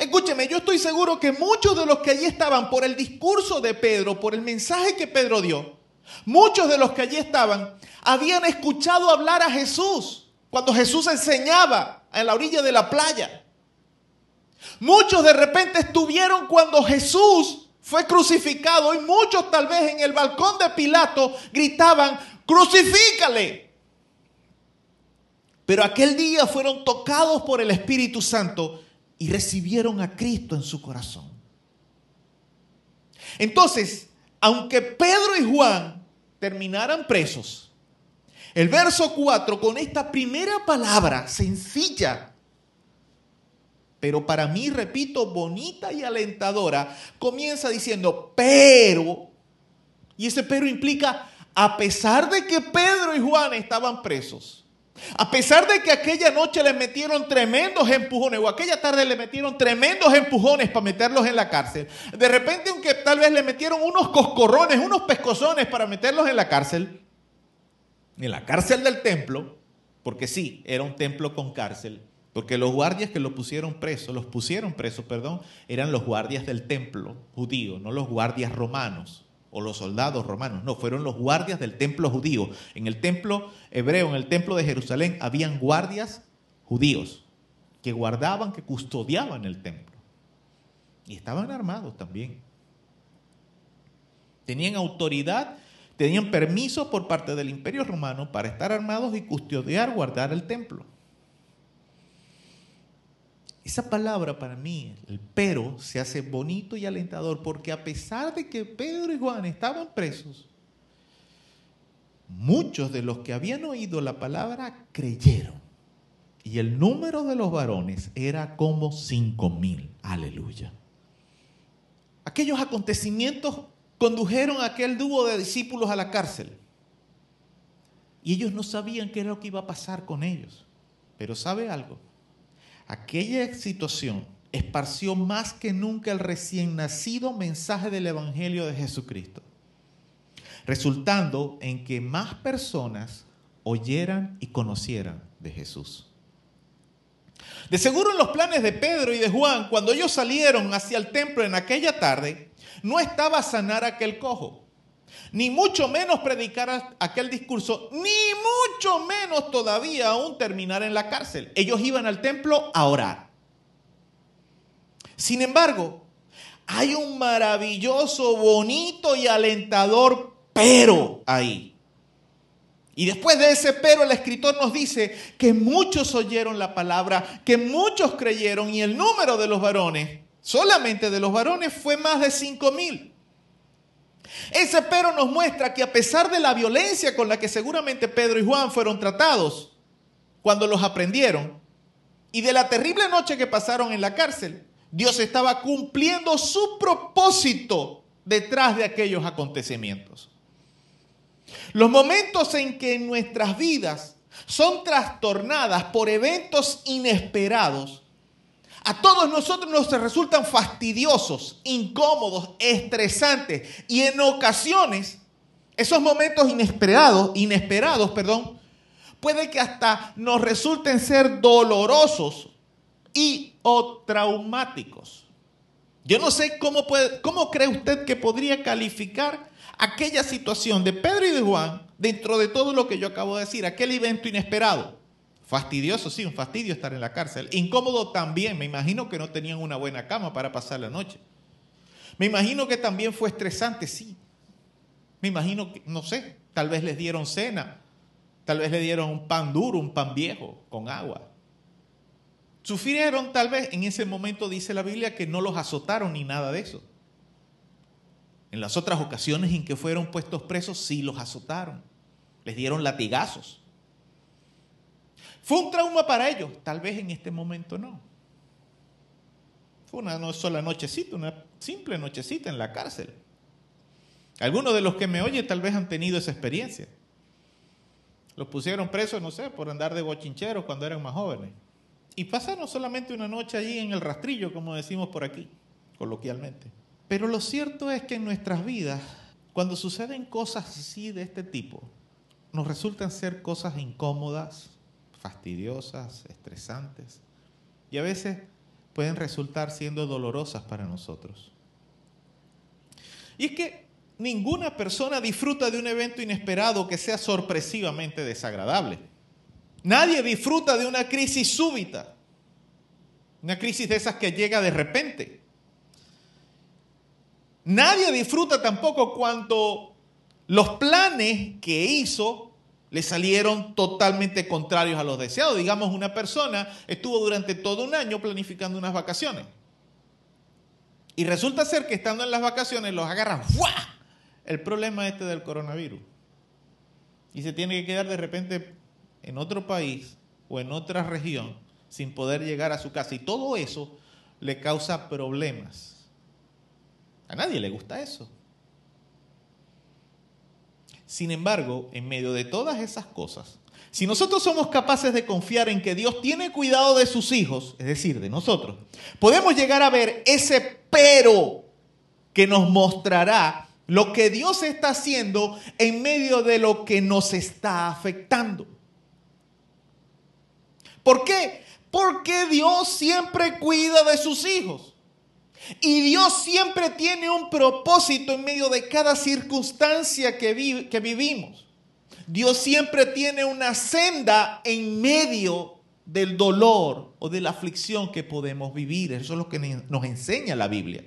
Escúcheme, yo estoy seguro que muchos de los que allí estaban por el discurso de Pedro, por el mensaje que Pedro dio, muchos de los que allí estaban habían escuchado hablar a Jesús cuando Jesús enseñaba en la orilla de la playa. Muchos de repente estuvieron cuando Jesús fue crucificado y muchos tal vez en el balcón de Pilato gritaban, crucifícale. Pero aquel día fueron tocados por el Espíritu Santo y recibieron a Cristo en su corazón. Entonces, aunque Pedro y Juan terminaran presos, el verso 4 con esta primera palabra sencilla, pero para mí, repito, bonita y alentadora, comienza diciendo, pero, y ese pero implica, a pesar de que Pedro y Juan estaban presos, a pesar de que aquella noche le metieron tremendos empujones, o aquella tarde le metieron tremendos empujones para meterlos en la cárcel, de repente, aunque tal vez le metieron unos coscorrones, unos pescozones para meterlos en la cárcel, en la cárcel del templo, porque sí, era un templo con cárcel, porque los guardias que lo pusieron preso, los pusieron presos, perdón, eran los guardias del templo judío, no los guardias romanos o los soldados romanos, no, fueron los guardias del templo judío. En el templo hebreo, en el templo de Jerusalén, habían guardias judíos que guardaban, que custodiaban el templo. Y estaban armados también. Tenían autoridad, tenían permiso por parte del imperio romano para estar armados y custodiar, guardar el templo. Esa palabra para mí, el pero, se hace bonito y alentador porque a pesar de que Pedro y Juan estaban presos, muchos de los que habían oído la palabra creyeron. Y el número de los varones era como cinco mil. Aleluya. Aquellos acontecimientos condujeron a aquel dúo de discípulos a la cárcel. Y ellos no sabían qué era lo que iba a pasar con ellos. Pero ¿sabe algo? Aquella situación esparció más que nunca el recién nacido mensaje del Evangelio de Jesucristo, resultando en que más personas oyeran y conocieran de Jesús. De seguro en los planes de Pedro y de Juan, cuando ellos salieron hacia el templo en aquella tarde, no estaba sanar aquel cojo, ni mucho menos predicar aquel discurso, ni mucho menos todavía aún terminar en la cárcel. Ellos iban al templo a orar. Sin embargo, hay un maravilloso, bonito y alentador pero ahí. Y después de ese pero, el escritor nos dice que muchos oyeron la palabra, que muchos creyeron y el número de los varones, solamente de los varones, fue más de cinco mil. Ese pero nos muestra que a pesar de la violencia con la que seguramente Pedro y Juan fueron tratados cuando los aprendieron y de la terrible noche que pasaron en la cárcel, Dios estaba cumpliendo su propósito detrás de aquellos acontecimientos. Los momentos en que nuestras vidas son trastornadas por eventos inesperados, a todos nosotros nos resultan fastidiosos, incómodos, estresantes y en ocasiones esos momentos inesperados, inesperados, perdón, puede que hasta nos resulten ser dolorosos y o traumáticos. Yo no sé cómo, puede, cómo cree usted que podría calificar aquella situación de Pedro y de Juan dentro de todo lo que yo acabo de decir, aquel evento inesperado. Fastidioso, sí, un fastidio estar en la cárcel. Incómodo también, me imagino que no tenían una buena cama para pasar la noche. Me imagino que también fue estresante, sí. Me imagino que, no sé, tal vez les dieron cena, tal vez le dieron un pan duro, un pan viejo, con agua. Sufrieron tal vez, en ese momento dice la Biblia que no los azotaron ni nada de eso. En las otras ocasiones en que fueron puestos presos, sí los azotaron. Les dieron latigazos. Fue un trauma para ellos, tal vez en este momento no. Fue una sola nochecita, una simple nochecita en la cárcel. Algunos de los que me oyen tal vez han tenido esa experiencia. Los pusieron presos, no sé, por andar de bochincheros cuando eran más jóvenes. Y pasaron solamente una noche allí en el rastrillo, como decimos por aquí, coloquialmente. Pero lo cierto es que en nuestras vidas, cuando suceden cosas así de este tipo, nos resultan ser cosas incómodas, fastidiosas, estresantes, y a veces pueden resultar siendo dolorosas para nosotros. Y es que ninguna persona disfruta de un evento inesperado que sea sorpresivamente desagradable. Nadie disfruta de una crisis súbita, una crisis de esas que llega de repente. Nadie disfruta tampoco cuando los planes que hizo le salieron totalmente contrarios a los deseados. Digamos, una persona estuvo durante todo un año planificando unas vacaciones. Y resulta ser que estando en las vacaciones los agarran ¡fua! el problema este del coronavirus. Y se tiene que quedar de repente en otro país o en otra región sin poder llegar a su casa. Y todo eso le causa problemas. A nadie le gusta eso. Sin embargo, en medio de todas esas cosas, si nosotros somos capaces de confiar en que Dios tiene cuidado de sus hijos, es decir, de nosotros, podemos llegar a ver ese pero que nos mostrará lo que Dios está haciendo en medio de lo que nos está afectando. ¿Por qué? Porque Dios siempre cuida de sus hijos. Y Dios siempre tiene un propósito en medio de cada circunstancia que, vivimos. Dios siempre tiene una senda en medio del dolor o de la aflicción que podemos vivir. Eso es lo que nos enseña la Biblia.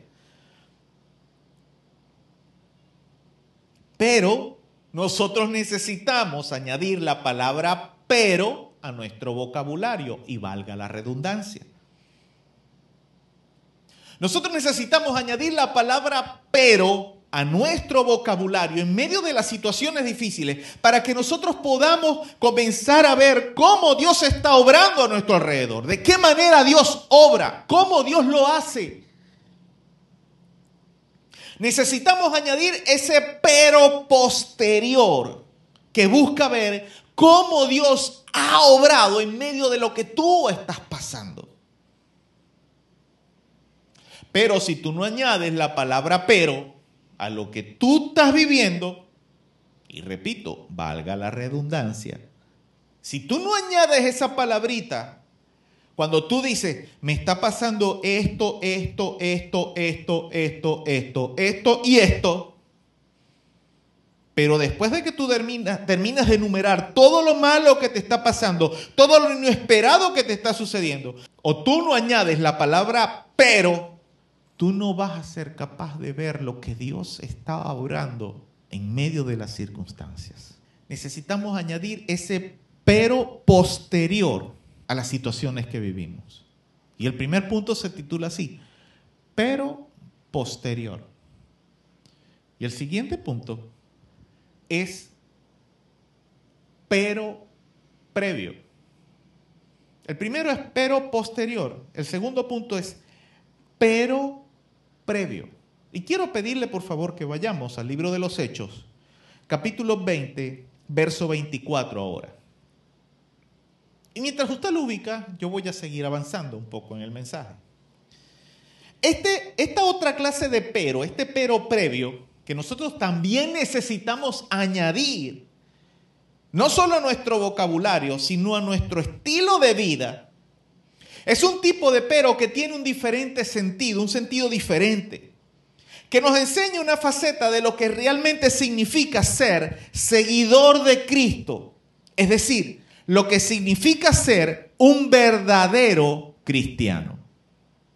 Pero nosotros necesitamos añadir la palabra pero a nuestro vocabulario y valga la redundancia. Nosotros necesitamos añadir la palabra pero a nuestro vocabulario en medio de las situaciones difíciles para que nosotros podamos comenzar a ver cómo Dios está obrando a nuestro alrededor, de qué manera Dios obra, cómo Dios lo hace. Necesitamos añadir ese pero posterior que busca ver cómo Dios ha obrado en medio de lo que tú estás pasando. Pero si tú no añades la palabra pero a lo que tú estás viviendo, y repito, valga la redundancia, si tú no añades esa palabrita, Cuando tú dices, me está pasando esto, esto, esto, esto, esto, esto, esto y esto, pero después de que tú terminas, terminas de enumerar todo lo malo que te está pasando, todo lo inesperado que te está sucediendo, o tú no añades la palabra pero, tú no vas a ser capaz de ver lo que Dios está obrando en medio de las circunstancias. Necesitamos añadir ese pero posterior a las situaciones que vivimos. Y el primer punto se titula así, pero posterior. Y el siguiente punto es pero previo. El primero es pero posterior. El segundo punto es pero previo. Y quiero pedirle por favor que vayamos al libro de los Hechos, capítulo 20, verso 24 ahora. Y mientras usted lo ubica, yo voy a seguir avanzando un poco en el mensaje. Este, esta otra clase de pero, este pero previo, que nosotros también necesitamos añadir, no solo a nuestro vocabulario, sino a nuestro estilo de vida, es un tipo de pero que tiene un diferente sentido, un sentido diferente, que nos enseña una faceta de lo que realmente significa ser seguidor de Cristo, es decir, lo que significa ser un verdadero cristiano.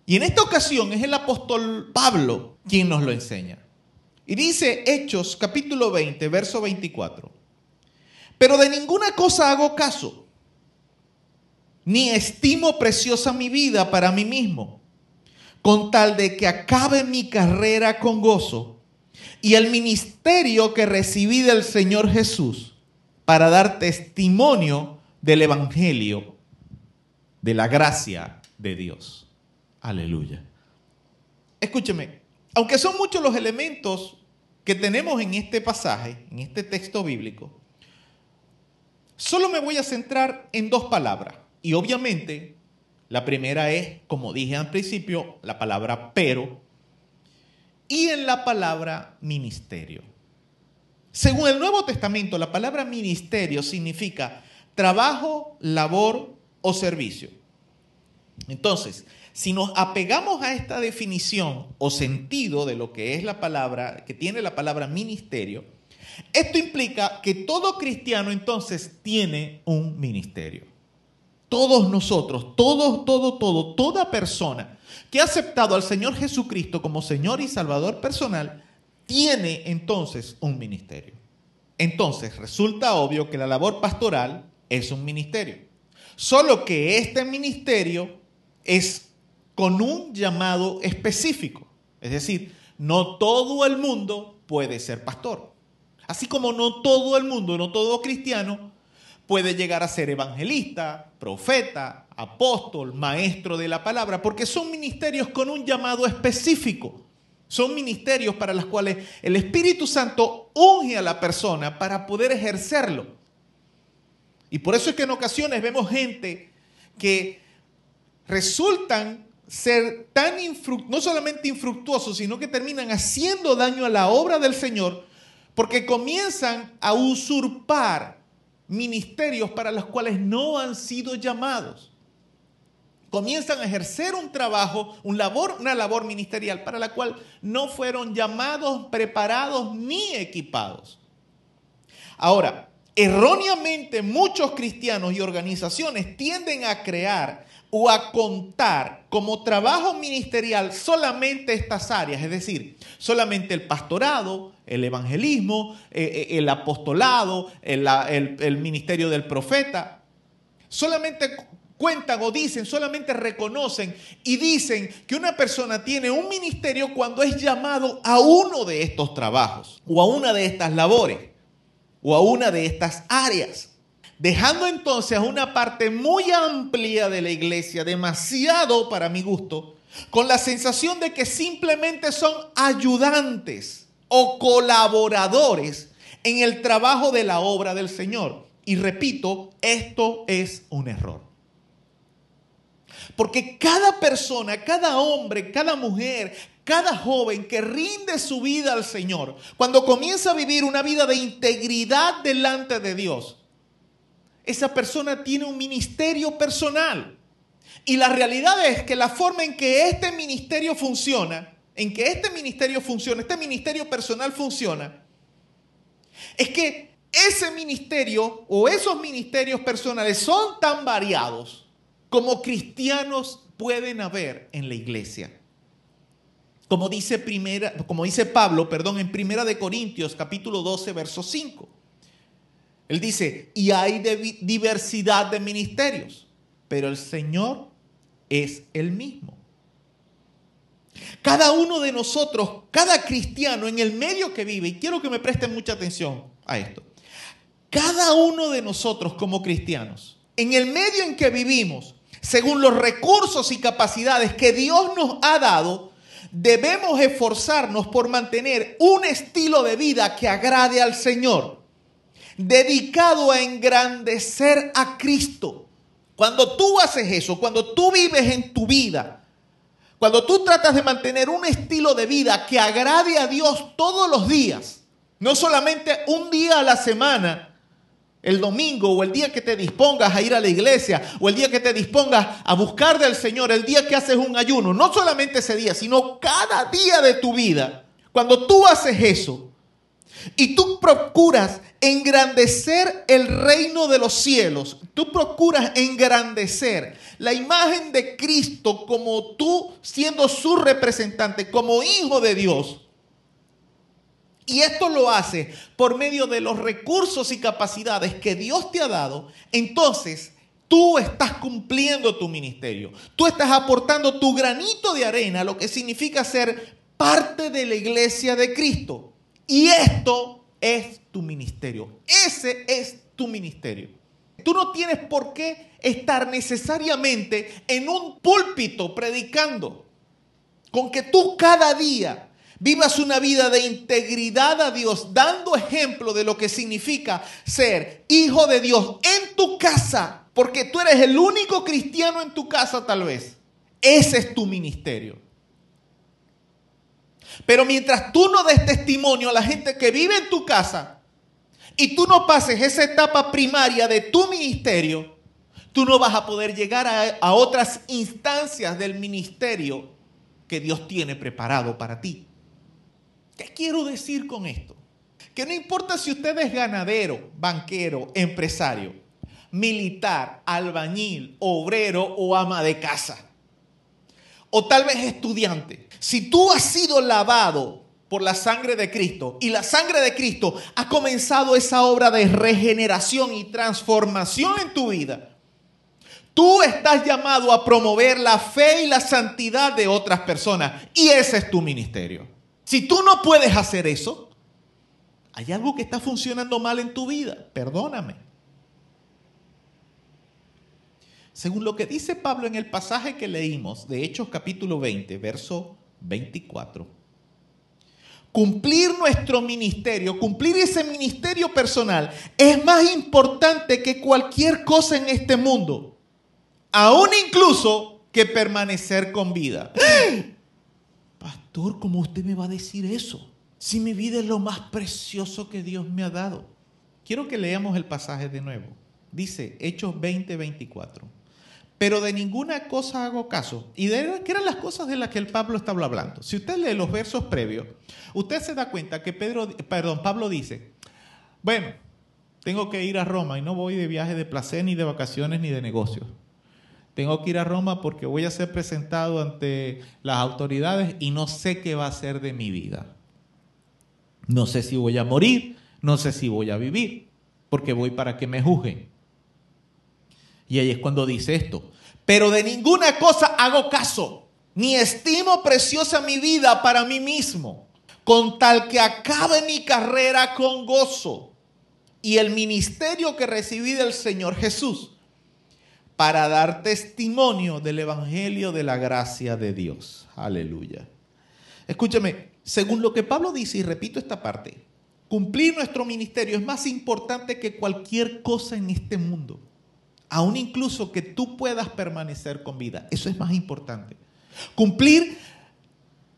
Y en esta ocasión es el apóstol Pablo quien nos lo enseña. Y dice Hechos capítulo 20, verso 24. Pero de ninguna cosa hago caso, ni estimo preciosa mi vida para mí mismo, con tal de que acabe mi carrera con gozo y el ministerio que recibí del Señor Jesús para dar testimonio del Evangelio, de la gracia de Dios. Aleluya. Escúcheme, aunque son muchos los elementos que tenemos en este pasaje, en este texto bíblico, solo me voy a centrar en dos palabras. Y obviamente, la primera es, como dije al principio, la palabra pero, y en la palabra ministerio. Según el Nuevo Testamento, la palabra ministerio significa trabajo, labor o servicio. Entonces, si nos apegamos a esta definición o sentido de lo que es la palabra, que tiene la palabra ministerio, esto implica que todo cristiano entonces tiene un ministerio. Todos nosotros, todos, todo, todo, toda persona que ha aceptado al Señor Jesucristo como Señor y Salvador personal, tiene entonces un ministerio. Entonces, resulta obvio que la labor pastoral es un ministerio. Solo que este ministerio es con un llamado específico. Es decir, no todo el mundo puede ser pastor. Así como no todo el mundo, no todo cristiano puede llegar a ser evangelista, profeta, apóstol, maestro de la palabra, porque son ministerios con un llamado específico. Son ministerios para los cuales el Espíritu Santo unge a la persona para poder ejercerlo. Y por eso es que en ocasiones vemos gente que resultan ser tan no solamente infructuosos, sino que terminan haciendo daño a la obra del Señor porque comienzan a usurpar ministerios para los cuales no han sido llamados. Comienzan a ejercer un trabajo, un labor, una labor ministerial para la cual no fueron llamados, preparados ni equipados. Ahora, Erróneamente muchos cristianos y organizaciones tienden a crear o a contar como trabajo ministerial solamente estas áreas, es decir, solamente el pastorado, el evangelismo, eh, eh, el apostolado, el, ministerio del profeta. Solamente cuentan o dicen, solamente reconocen y dicen que una persona tiene un ministerio cuando es llamado a uno de estos trabajos o a una de estas labores o a una de estas áreas. Dejando entonces una parte muy amplia de la iglesia, demasiado para mi gusto, con la sensación de que simplemente son ayudantes o colaboradores en el trabajo de la obra del Señor. Y repito, esto es un error. Porque cada persona, cada hombre, cada mujer, cada joven que rinde su vida al Señor, cuando comienza a vivir una vida de integridad delante de Dios, esa persona tiene un ministerio personal. Y la realidad es que la forma en que este ministerio funciona, en que este ministerio funciona, este ministerio personal funciona, es que ese ministerio o esos ministerios personales son tan variados como cristianos pueden haber en la iglesia. Como dice, primera, como dice Pablo, perdón, en Primera de Corintios, capítulo 12, verso 5. Él dice, y hay diversidad de ministerios, pero el Señor es el mismo. Cada uno de nosotros, cada cristiano en el medio que vive, y quiero que me presten mucha atención a esto, cada uno de nosotros como cristianos, en el medio en que vivimos, según los recursos y capacidades que Dios nos ha dado, debemos esforzarnos por mantener un estilo de vida que agrade al Señor, dedicado a engrandecer a Cristo. Cuando tú haces eso, cuando tú vives en tu vida, cuando tú tratas de mantener un estilo de vida que agrade a Dios todos los días, no solamente un día a la semana, el domingo o el día que te dispongas a ir a la iglesia o el día que te dispongas a buscar del Señor, el día que haces un ayuno, no solamente ese día, sino cada día de tu vida, cuando tú haces eso y tú procuras engrandecer el reino de los cielos, tú procuras engrandecer la imagen de Cristo como tú siendo su representante, como hijo de Dios, y esto lo hace por medio de los recursos y capacidades que Dios te ha dado. Entonces, tú estás cumpliendo tu ministerio. Tú estás aportando tu granito de arena, lo que significa ser parte de la iglesia de Cristo. Y esto es tu ministerio. Ese es tu ministerio. Tú no tienes por qué estar necesariamente en un púlpito predicando. Con que tú cada día vivas una vida de integridad a Dios, dando ejemplo de lo que significa ser hijo de Dios en tu casa, porque tú eres el único cristiano en tu casa tal vez. Ese es tu ministerio. Pero mientras tú no des testimonio a la gente que vive en tu casa y tú no pases esa etapa primaria de tu ministerio, tú no vas a poder llegar a, a otras instancias del ministerio que Dios tiene preparado para ti. ¿Qué quiero decir con esto? Que no importa si usted es ganadero, banquero, empresario, militar, albañil, obrero o ama de casa, o tal vez estudiante, si tú has sido lavado por la sangre de Cristo y la sangre de Cristo ha comenzado esa obra de regeneración y transformación en tu vida, tú estás llamado a promover la fe y la santidad de otras personas y ese es tu ministerio. Si tú no puedes hacer eso, hay algo que está funcionando mal en tu vida. Perdóname. Según lo que dice Pablo en el pasaje que leímos de Hechos capítulo 20, verso 24, cumplir nuestro ministerio, cumplir ese ministerio personal es más importante que cualquier cosa en este mundo, aún incluso que permanecer con vida. Pastor, ¿cómo usted me va a decir eso? Si mi vida es lo más precioso que Dios me ha dado. Quiero que leamos el pasaje de nuevo. Dice Hechos 20, 24. Pero de ninguna cosa hago caso. ¿Y de qué eran las cosas de las que el Pablo estaba hablando? Si usted lee los versos previos, usted se da cuenta que Pedro, perdón, Pablo dice, bueno, tengo que ir a Roma y no voy de viaje de placer, ni de vacaciones, ni de negocios. Tengo que ir a Roma porque voy a ser presentado ante las autoridades y no sé qué va a ser de mi vida. No sé si voy a morir, no sé si voy a vivir, porque voy para que me juzguen. Y ahí es cuando dice esto. Pero de ninguna cosa hago caso, ni estimo preciosa mi vida para mí mismo, con tal que acabe mi carrera con gozo y el ministerio que recibí del Señor Jesús para dar testimonio del Evangelio de la gracia de Dios. Aleluya. Escúchame, según lo que Pablo dice, y repito esta parte, cumplir nuestro ministerio es más importante que cualquier cosa en este mundo. Aún incluso que tú puedas permanecer con vida. Eso es más importante. Cumplir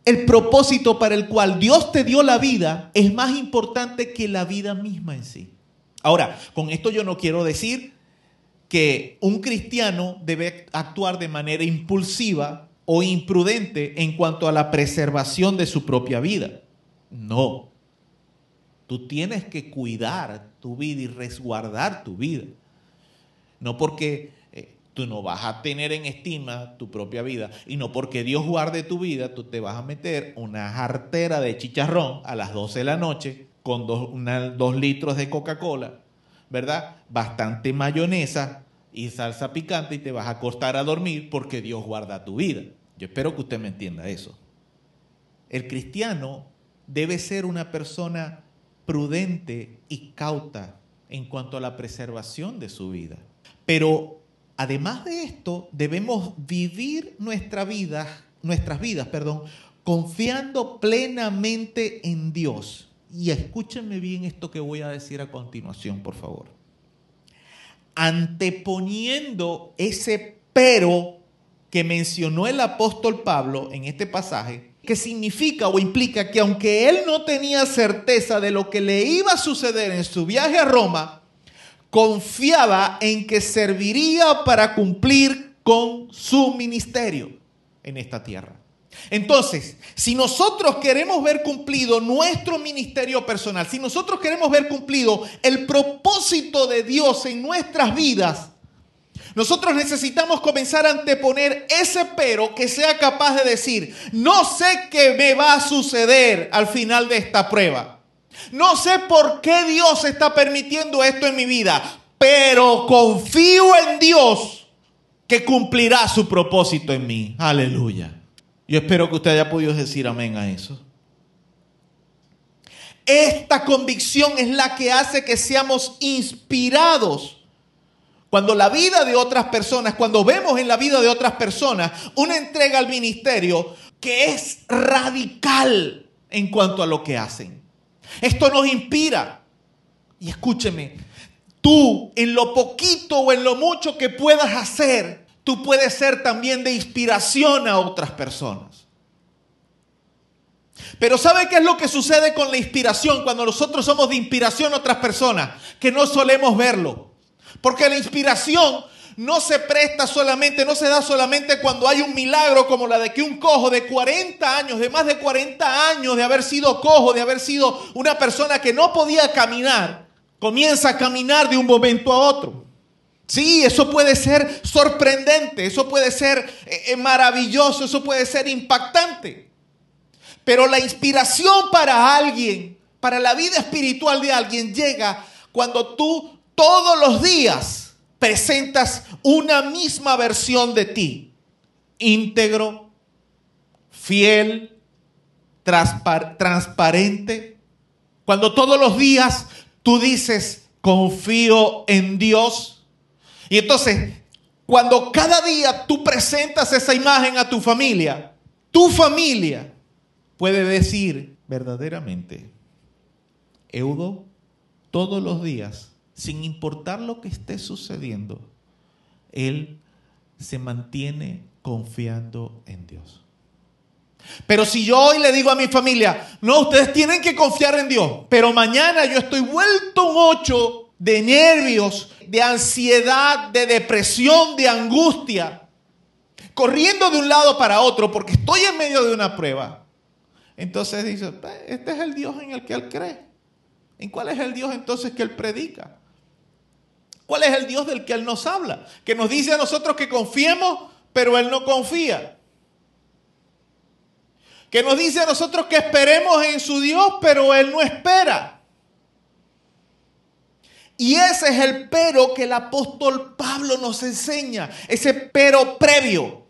el propósito para el cual Dios te dio la vida es más importante que la vida misma en sí. Ahora, con esto yo no quiero decir que un cristiano debe actuar de manera impulsiva o imprudente en cuanto a la preservación de su propia vida. No. Tú tienes que cuidar tu vida y resguardar tu vida. No porque eh, tú no vas a tener en estima tu propia vida y no porque Dios guarde tu vida, tú te vas a meter una jartera de chicharrón a las 12 de la noche con dos, dos litros de Coca-Cola, ¿verdad? Bastante mayonesa y salsa picante y te vas a acostar a dormir porque Dios guarda tu vida. Yo espero que usted me entienda eso. El cristiano debe ser una persona prudente y cauta en cuanto a la preservación de su vida. Pero además de esto, debemos vivir nuestras vidas, perdón, confiando plenamente en Dios. Y escúchenme bien esto que voy a decir a continuación, por favor. Anteponiendo ese pero que mencionó el apóstol Pablo en este pasaje, que significa o implica que aunque él no tenía certeza de lo que le iba a suceder en su viaje a Roma, confiaba en que serviría para cumplir con su ministerio en esta tierra. Entonces, si nosotros queremos ver cumplido nuestro ministerio personal, si nosotros queremos ver cumplido el propósito de Dios en nuestras vidas, nosotros necesitamos comenzar a anteponer ese pero que sea capaz de decir, no sé qué me va a suceder al final de esta prueba. No sé por qué Dios está permitiendo esto en mi vida, pero confío en Dios que cumplirá su propósito en mí. Aleluya. Yo espero que usted haya podido decir amén a eso. Esta convicción es la que hace que seamos inspirados cuando la vida de otras personas, cuando vemos en la vida de otras personas una entrega al ministerio que es radical en cuanto a lo que hacen. Esto nos inspira. Y escúcheme, tú en lo poquito o en lo mucho que puedas hacer, tú puedes ser también de inspiración a otras personas. Pero ¿sabe qué es lo que sucede con la inspiración cuando nosotros somos de inspiración a otras personas? Que no solemos verlo. Porque la inspiración no se presta solamente, no se da solamente cuando hay un milagro como la de que un cojo de 40 años, de más de 40 años de haber sido cojo, de haber sido una persona que no podía caminar, comienza a caminar de un momento a otro. Sí, eso puede ser sorprendente, eso puede ser eh, eh, maravilloso, eso puede ser impactante. Pero la inspiración para alguien, para la vida espiritual de alguien, llega cuando tú todos los días presentas una misma versión de ti, íntegro, fiel, transparente. Cuando todos los días tú dices, confío en Dios. Y entonces, cuando cada día tú presentas esa imagen a tu familia, tu familia puede decir verdaderamente, Eudo, todos los días sin importar lo que esté sucediendo, él se mantiene confiando en Dios. Pero si yo hoy le digo a mi familia, no, ustedes tienen que confiar en Dios, pero mañana yo estoy vuelto un ocho de nervios, de ansiedad, de depresión, de angustia, corriendo de un lado para otro porque estoy en medio de una prueba. Entonces dice, este es el Dios en el que él cree. ¿En cuál es el Dios entonces que él predica? ¿Cuál es el Dios del que Él nos habla? Que nos dice a nosotros que confiemos, pero Él no confía. Que nos dice a nosotros que esperemos en su Dios, pero Él no espera. Y ese es el pero que el apóstol Pablo nos enseña, ese pero previo.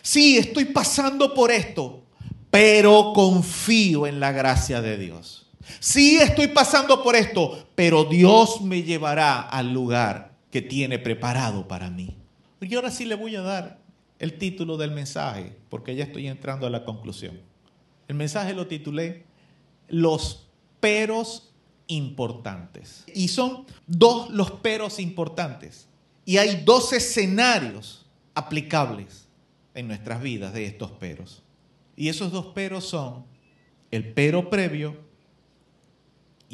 Sí, estoy pasando por esto, pero confío en la gracia de Dios. Sí estoy pasando por esto, pero Dios me llevará al lugar que tiene preparado para mí. Y ahora sí le voy a dar el título del mensaje, porque ya estoy entrando a la conclusión. El mensaje lo titulé Los peros importantes. Y son dos los peros importantes. Y hay dos escenarios aplicables en nuestras vidas de estos peros. Y esos dos peros son el pero previo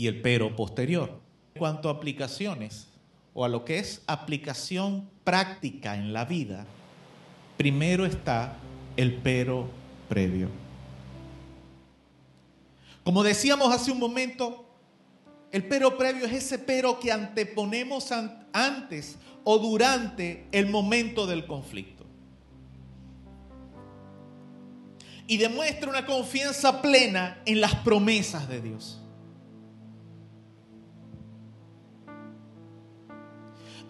y el pero posterior. En cuanto a aplicaciones o a lo que es aplicación práctica en la vida, primero está el pero previo. Como decíamos hace un momento, el pero previo es ese pero que anteponemos antes o durante el momento del conflicto. Y demuestra una confianza plena en las promesas de Dios.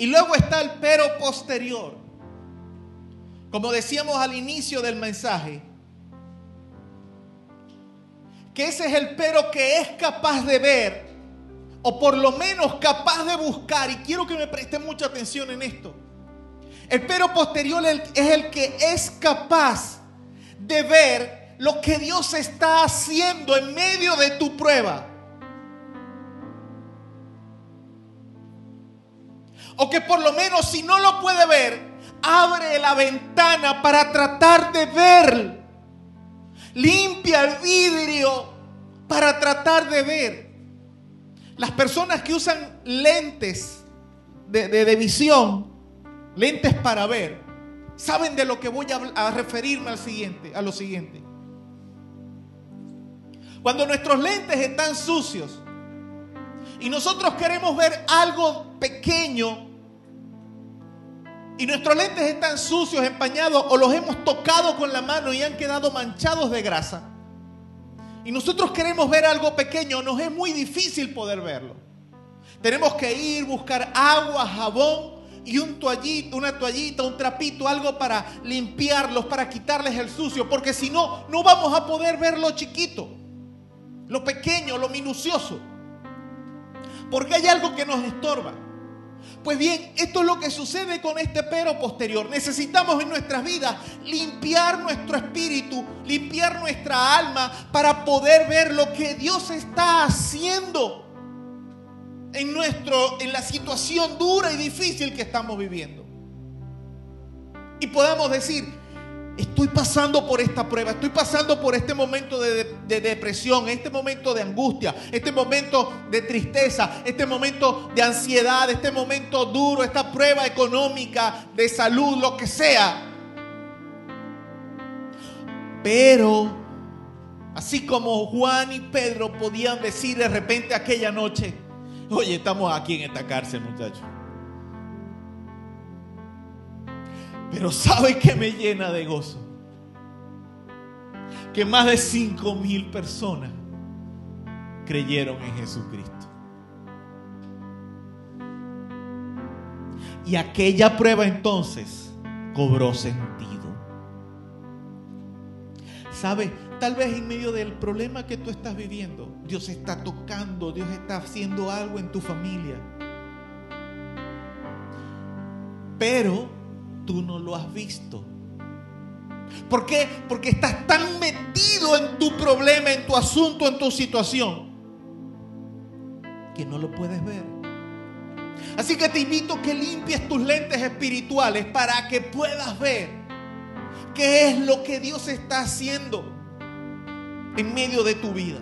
Y luego está el pero posterior. Como decíamos al inicio del mensaje, que ese es el pero que es capaz de ver, o por lo menos capaz de buscar, y quiero que me presten mucha atención en esto. El pero posterior es el que es capaz de ver lo que Dios está haciendo en medio de tu prueba. O que por lo menos si no lo puede ver, abre la ventana para tratar de ver. Limpia el vidrio para tratar de ver. Las personas que usan lentes de, visión, lentes para ver, saben de lo que voy a, a referirme al siguiente, a lo siguiente. Cuando nuestros lentes están sucios y nosotros queremos ver algo pequeño y nuestros lentes están sucios, empañados o los hemos tocado con la mano y han quedado manchados de grasa. Y nosotros queremos ver algo pequeño, nos es muy difícil poder verlo. Tenemos que ir, buscar agua, jabón y un toallito, una toallita, un trapito, algo para limpiarlos, para quitarles el sucio, porque si no, no vamos a poder ver lo chiquito, lo pequeño, lo minucioso. Porque hay algo que nos estorba. Pues bien, esto es lo que sucede con este pero posterior. Necesitamos en nuestras vidas limpiar nuestro espíritu, limpiar nuestra alma para poder ver lo que Dios está haciendo en nuestro en la situación dura y difícil que estamos viviendo. Y podamos decir, estoy pasando por esta prueba, estoy pasando por este momento de, depresión, este momento de angustia, este momento de tristeza, este momento de ansiedad, este momento duro, esta prueba económica, de salud, lo que sea. Pero, así como Juan y Pedro podían decir de repente aquella noche, oye, estamos aquí en esta cárcel, muchachos. Pero ¿sabe qué me llena de gozo? Que más de 5 mil personas creyeron en Jesucristo. Y aquella prueba entonces cobró sentido. ¿Sabe? Tal vez en medio del problema que tú estás viviendo, Dios está tocando, Dios está haciendo algo en tu familia. Pero tú no lo has visto. ¿Por qué? Porque estás tan metido en tu problema, en tu asunto, en tu situación, que no lo puedes ver. Así que te invito a que limpies tus lentes espirituales para que puedas ver qué es lo que Dios está haciendo en medio de tu vida.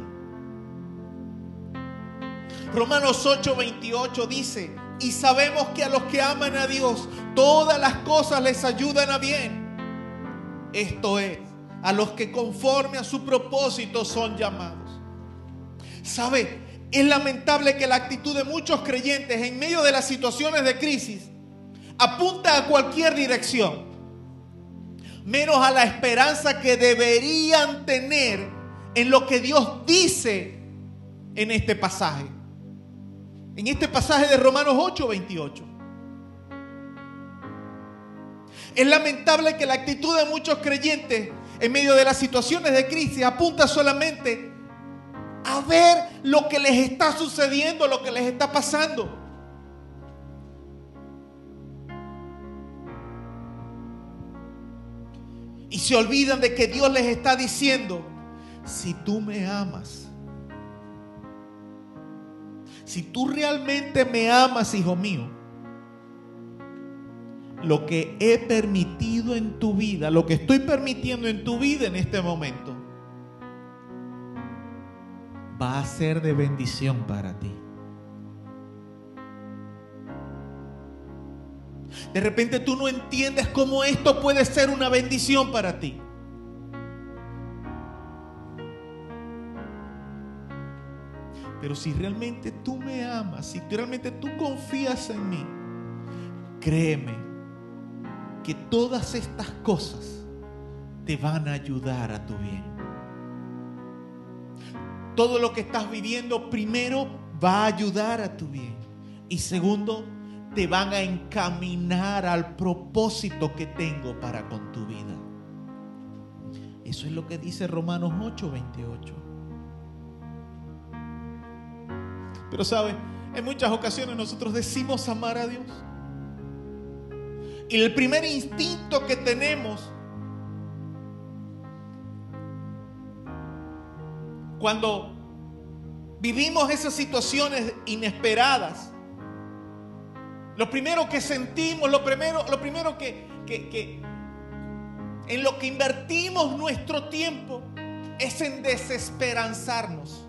Romanos 8:28 dice, y sabemos que a los que aman a Dios, todas las cosas les ayudan a bien. Esto es, a los que conforme a su propósito son llamados. ¿Sabe? Es lamentable que la actitud de muchos creyentes en medio de las situaciones de crisis apunta a cualquier dirección, menos a la esperanza que deberían tener en lo que Dios dice en este pasaje en este pasaje de Romanos 8, 28. Es lamentable que la actitud de muchos creyentes en medio de las situaciones de crisis apunta solamente a ver lo que les está sucediendo, lo que les está pasando. Y se olvidan de que Dios les está diciendo, si tú me amas, si tú realmente me amas, hijo mío, lo que he permitido en tu vida, lo que estoy permitiendo en tu vida en este momento, va a ser de bendición para ti. De repente tú no entiendes cómo esto puede ser una bendición para ti. Pero si realmente tú me amas, si realmente tú confías en mí, créeme que todas estas cosas te van a ayudar a tu bien. Todo lo que estás viviendo primero va a ayudar a tu bien. Y segundo, te van a encaminar al propósito que tengo para con tu vida. Eso es lo que dice Romanos 8, 28. Pero sabe, en muchas ocasiones nosotros decimos amar a Dios. Y el primer instinto que tenemos cuando vivimos esas situaciones inesperadas, lo primero que sentimos, lo primero, lo primero que, que, que en lo que invertimos nuestro tiempo es en desesperanzarnos.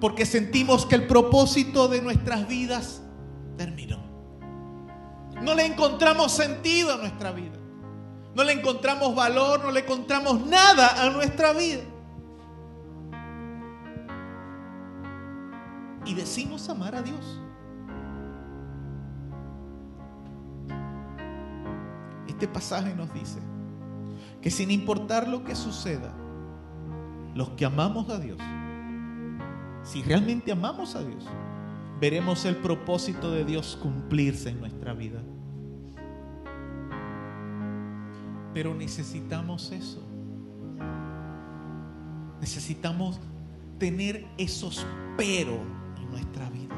Porque sentimos que el propósito de nuestras vidas terminó. No le encontramos sentido a nuestra vida. No le encontramos valor, no le encontramos nada a nuestra vida. Y decimos amar a Dios. Este pasaje nos dice que sin importar lo que suceda, los que amamos a Dios, si realmente amamos a Dios, veremos el propósito de Dios cumplirse en nuestra vida. Pero necesitamos eso. Necesitamos tener esos pero en nuestra vida.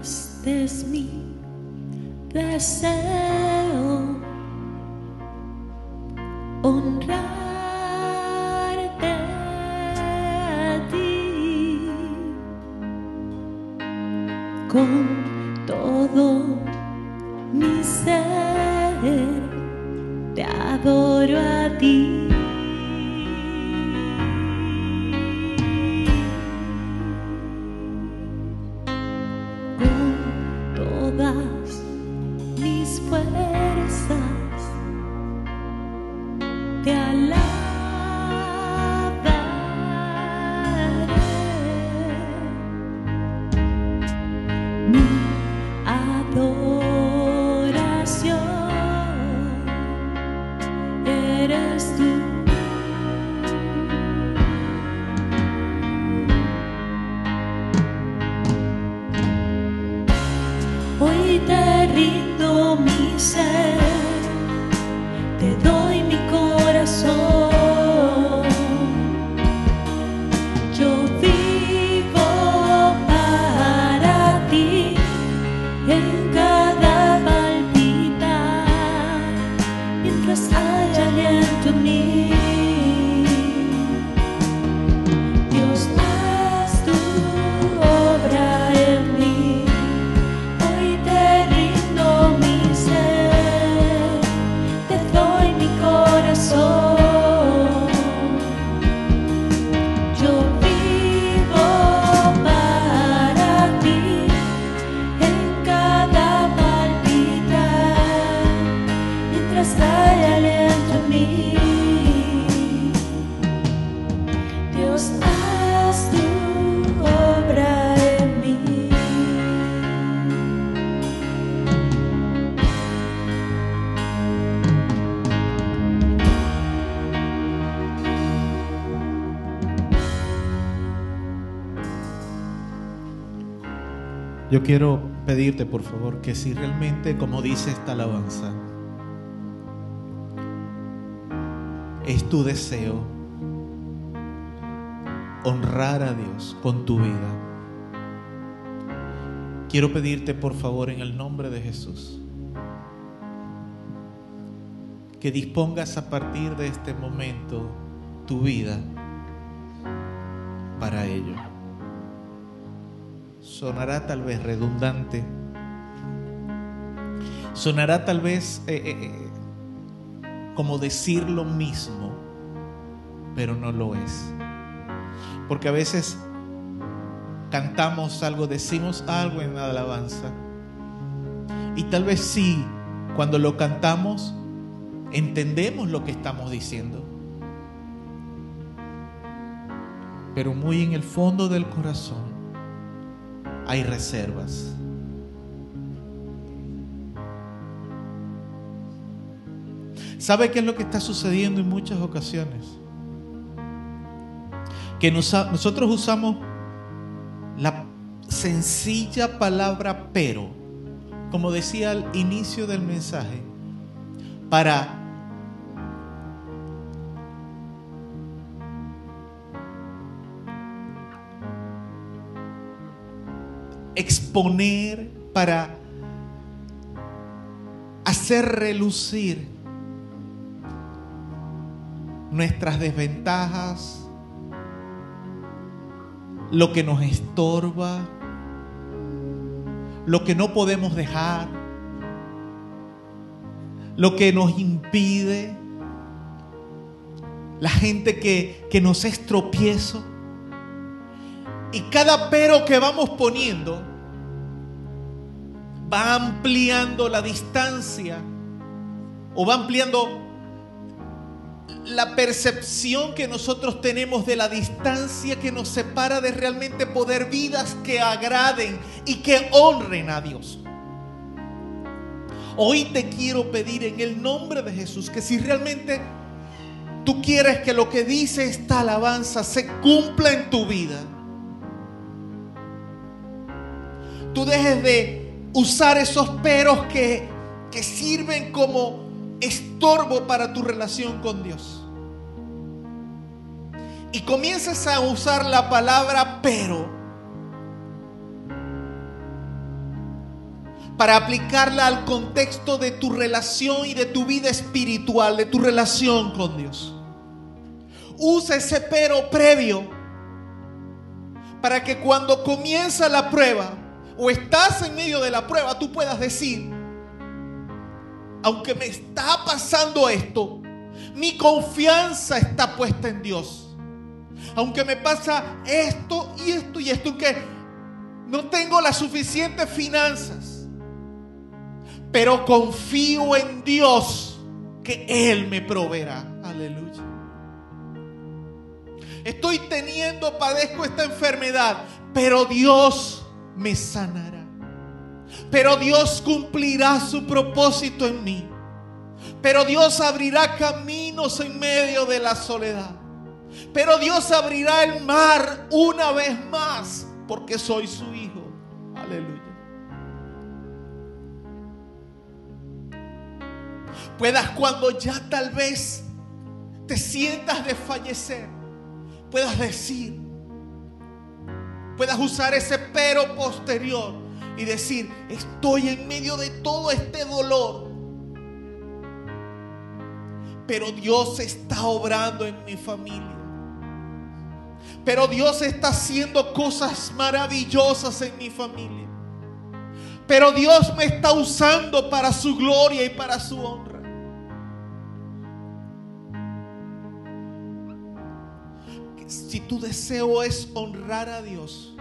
Este es mi deseo honrarte con todo mi ser. Te adoro a ti Yo quiero pedirte, por favor, que si realmente, como dice esta alabanza, es tu deseo honrar a Dios con tu vida, quiero pedirte, por favor, en el nombre de Jesús, que dispongas a partir de este momento tu vida para ello sonará tal vez redundante, sonará tal vez eh, eh, eh, como decir lo mismo, pero no lo es. Porque a veces cantamos algo, decimos algo en la alabanza. Y tal vez sí, cuando lo cantamos, entendemos lo que estamos diciendo. Pero muy en el fondo del corazón hay reservas. ¿Sabe qué es lo que está sucediendo en muchas ocasiones? Que nosotros usamos la sencilla palabra pero, como decía al inicio del mensaje, para exponer, para hacer relucir nuestras desventajas, lo que nos estorba, lo que no podemos dejar, lo que nos impide, la gente que, que nos es tropiezo. Y cada pero que vamos poniendo va ampliando la distancia o va ampliando la percepción que nosotros tenemos de la distancia que nos separa de realmente poder vidas que agraden y que honren a Dios. Hoy te quiero pedir en el nombre de Jesús que si realmente tú quieres que lo que dice esta alabanza se cumpla en tu vida, tú dejes de usar esos peros que, que sirven como estorbo para tu relación con Dios. Y comienzas a usar la palabra pero para aplicarla al contexto de tu relación y de tu vida espiritual, de tu relación con Dios. Usa ese pero previo para que cuando comienza la prueba o estás en medio de la prueba, tú puedas decir, aunque me está pasando esto, mi confianza está puesta en Dios. Aunque me pasa esto y esto y esto, aunque no tengo las suficientes finanzas, pero confío en Dios que Él me proveerá. Aleluya. Estoy teniendo, padezco esta enfermedad, pero Dios me sanará. Pero Dios cumplirá su propósito en mí. Pero Dios abrirá caminos en medio de la soledad. Pero Dios abrirá el mar una vez más porque soy su hijo. Aleluya. Puedas cuando ya tal vez te sientas de fallecer, puedas decir, puedas usar ese pero posterior y decir, estoy en medio de todo este dolor. Pero Dios está obrando en mi familia. Pero Dios está haciendo cosas maravillosas en mi familia. Pero Dios me está usando para su gloria y para su honra. Si tu deseo es honrar a Dios,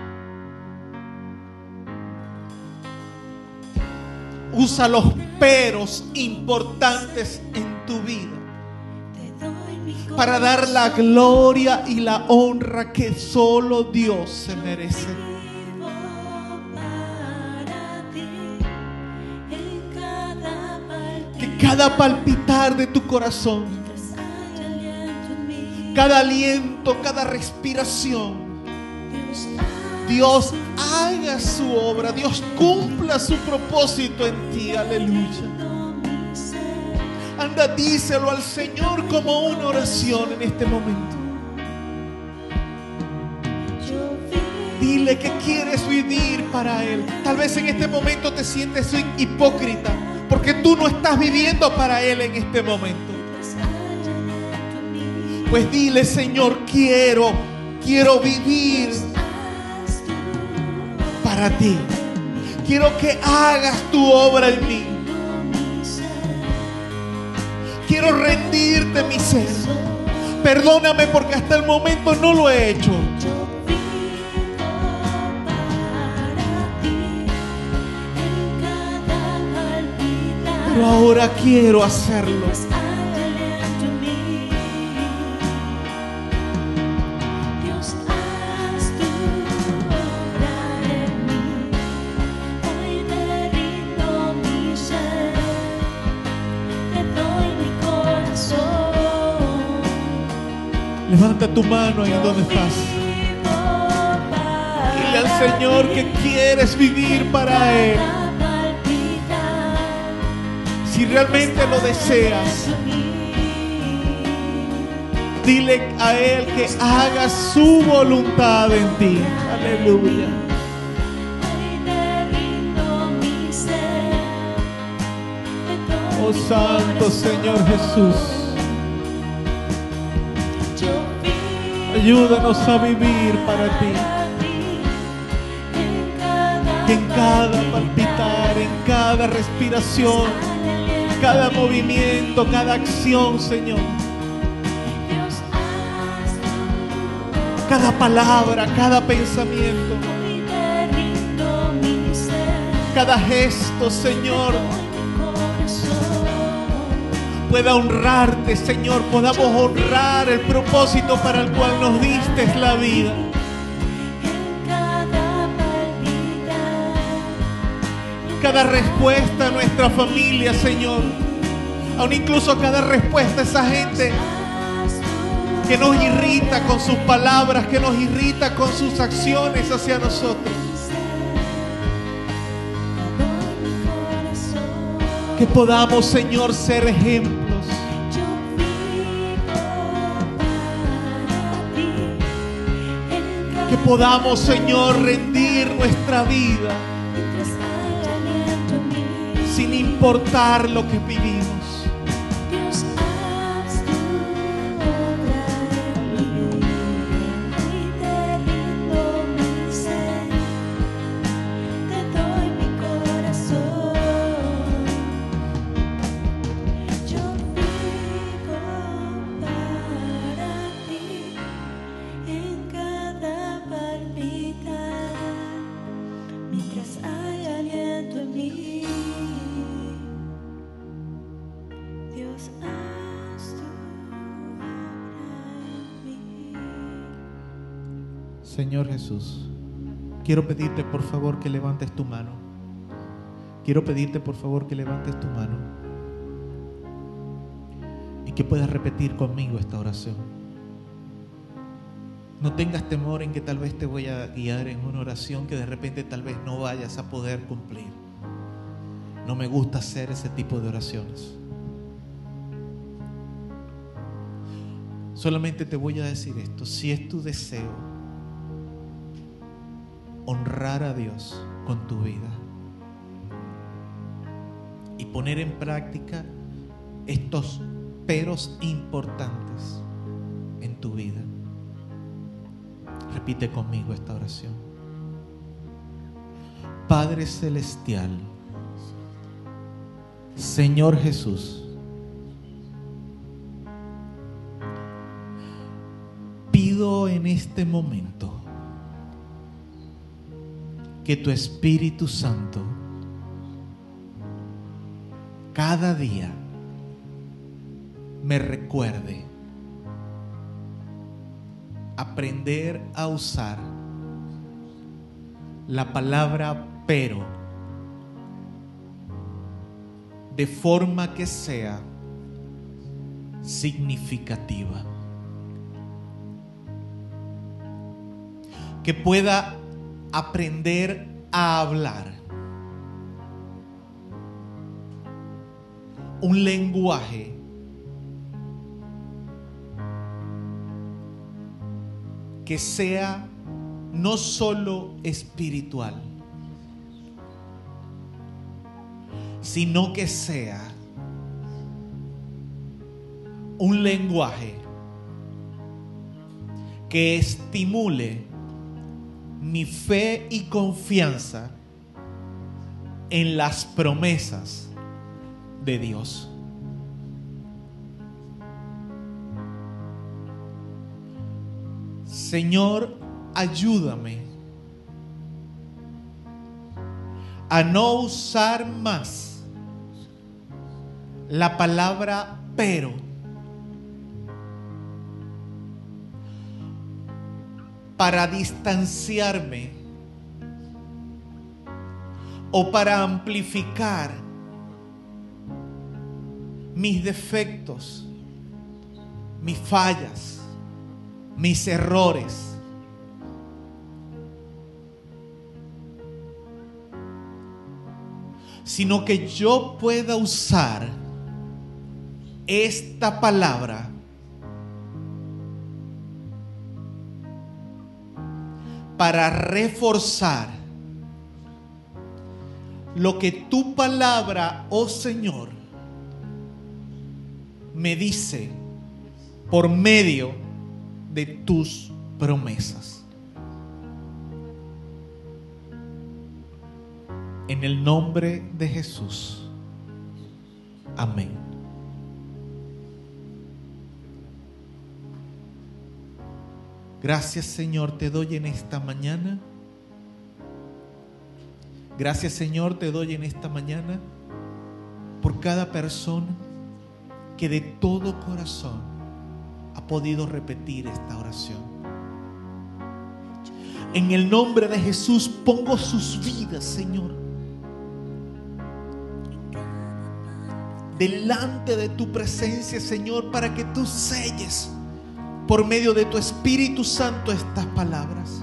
Usa los peros importantes en tu vida para dar la gloria y la honra que solo Dios se merece. Que cada palpitar de tu corazón, cada aliento, cada respiración, Dios haga su obra, Dios cumpla su propósito en ti, aleluya. Anda, díselo al Señor como una oración en este momento. Dile que quieres vivir para Él. Tal vez en este momento te sientes hipócrita porque tú no estás viviendo para Él en este momento. Pues dile, Señor, quiero, quiero vivir para ti. Quiero que hagas tu obra en mí. Quiero rendirte mi ser. Perdóname porque hasta el momento no lo he hecho. Pero ahora quiero hacerlo. Levanta tu mano ahí donde estás. Dile al Señor que quieres vivir para Él. Si realmente lo deseas, dile a Él que haga su voluntad en ti. Aleluya. Oh Santo Señor Jesús, ayúdanos a vivir para ti. En cada palpitar, en cada respiración, cada movimiento, cada acción, Señor, cada palabra, cada pensamiento, cada gesto, Señor, pueda honrarte, Señor, podamos honrar el propósito para el cual nos diste la vida. Cada respuesta a nuestra familia, Señor, aún incluso cada respuesta a esa gente que nos irrita con sus palabras, que nos irrita con sus acciones hacia nosotros. Que podamos, Señor, ser ejemplos. Que podamos, Señor, rendir nuestra vida sin importar lo que vivimos. Quiero pedirte por favor que levantes tu mano. Quiero pedirte por favor que levantes tu mano y que puedas repetir conmigo esta oración. No tengas temor en que tal vez te voy a guiar en una oración que de repente tal vez no vayas a poder cumplir. No me gusta hacer ese tipo de oraciones. Solamente te voy a decir esto, si es tu deseo honrar a Dios con tu vida y poner en práctica estos peros importantes en tu vida. Repite conmigo esta oración. Padre Celestial, Señor Jesús, pido en este momento que tu Espíritu Santo cada día me recuerde aprender a usar la palabra pero de forma que sea significativa. Que pueda aprender a hablar. Un lenguaje que sea no solo espiritual, sino que sea un lenguaje que estimule mi fe y confianza en las promesas de Dios. Señor, ayúdame a no usar más la palabra pero para distanciarme o para amplificar mis defectos, mis fallas, mis errores. Sino que yo pueda usar esta palabra para reforzar lo que tu palabra, oh Señor, me dice por medio de tus promesas. En el nombre de Jesús. Amén. Gracias Señor te doy en esta mañana. Gracias Señor te doy en esta mañana por cada persona que de todo corazón ha podido repetir esta oración. En el nombre de Jesús pongo sus vidas, Señor, delante de tu presencia, Señor, para que tú selles por medio de tu Espíritu Santo estas palabras.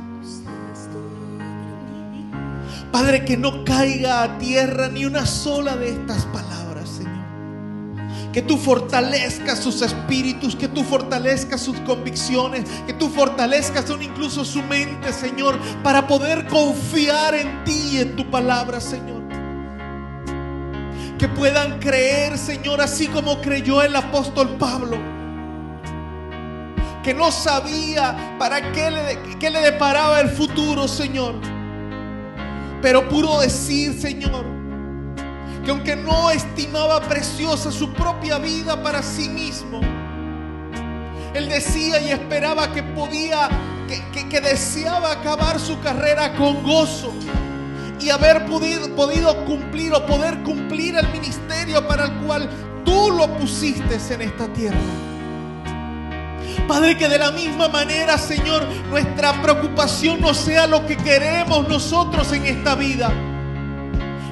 Padre, que no caiga a tierra ni una sola de estas palabras, Señor. Que tú fortalezcas sus espíritus, que tú fortalezcas sus convicciones, que tú fortalezcas incluso su mente, Señor, para poder confiar en ti y en tu palabra, Señor. Que puedan creer, Señor, así como creyó el apóstol Pablo que no sabía para qué le, qué le deparaba el futuro, Señor. Pero pudo decir, Señor, que aunque no estimaba preciosa su propia vida para sí mismo, él decía y esperaba que podía, que, que- deseaba acabar su carrera con gozo y haber podido, podido cumplir o poder cumplir el ministerio para el cual tú lo pusiste en esta tierra. Padre, que de la misma manera, Señor, nuestra preocupación no sea lo que queremos nosotros en esta vida.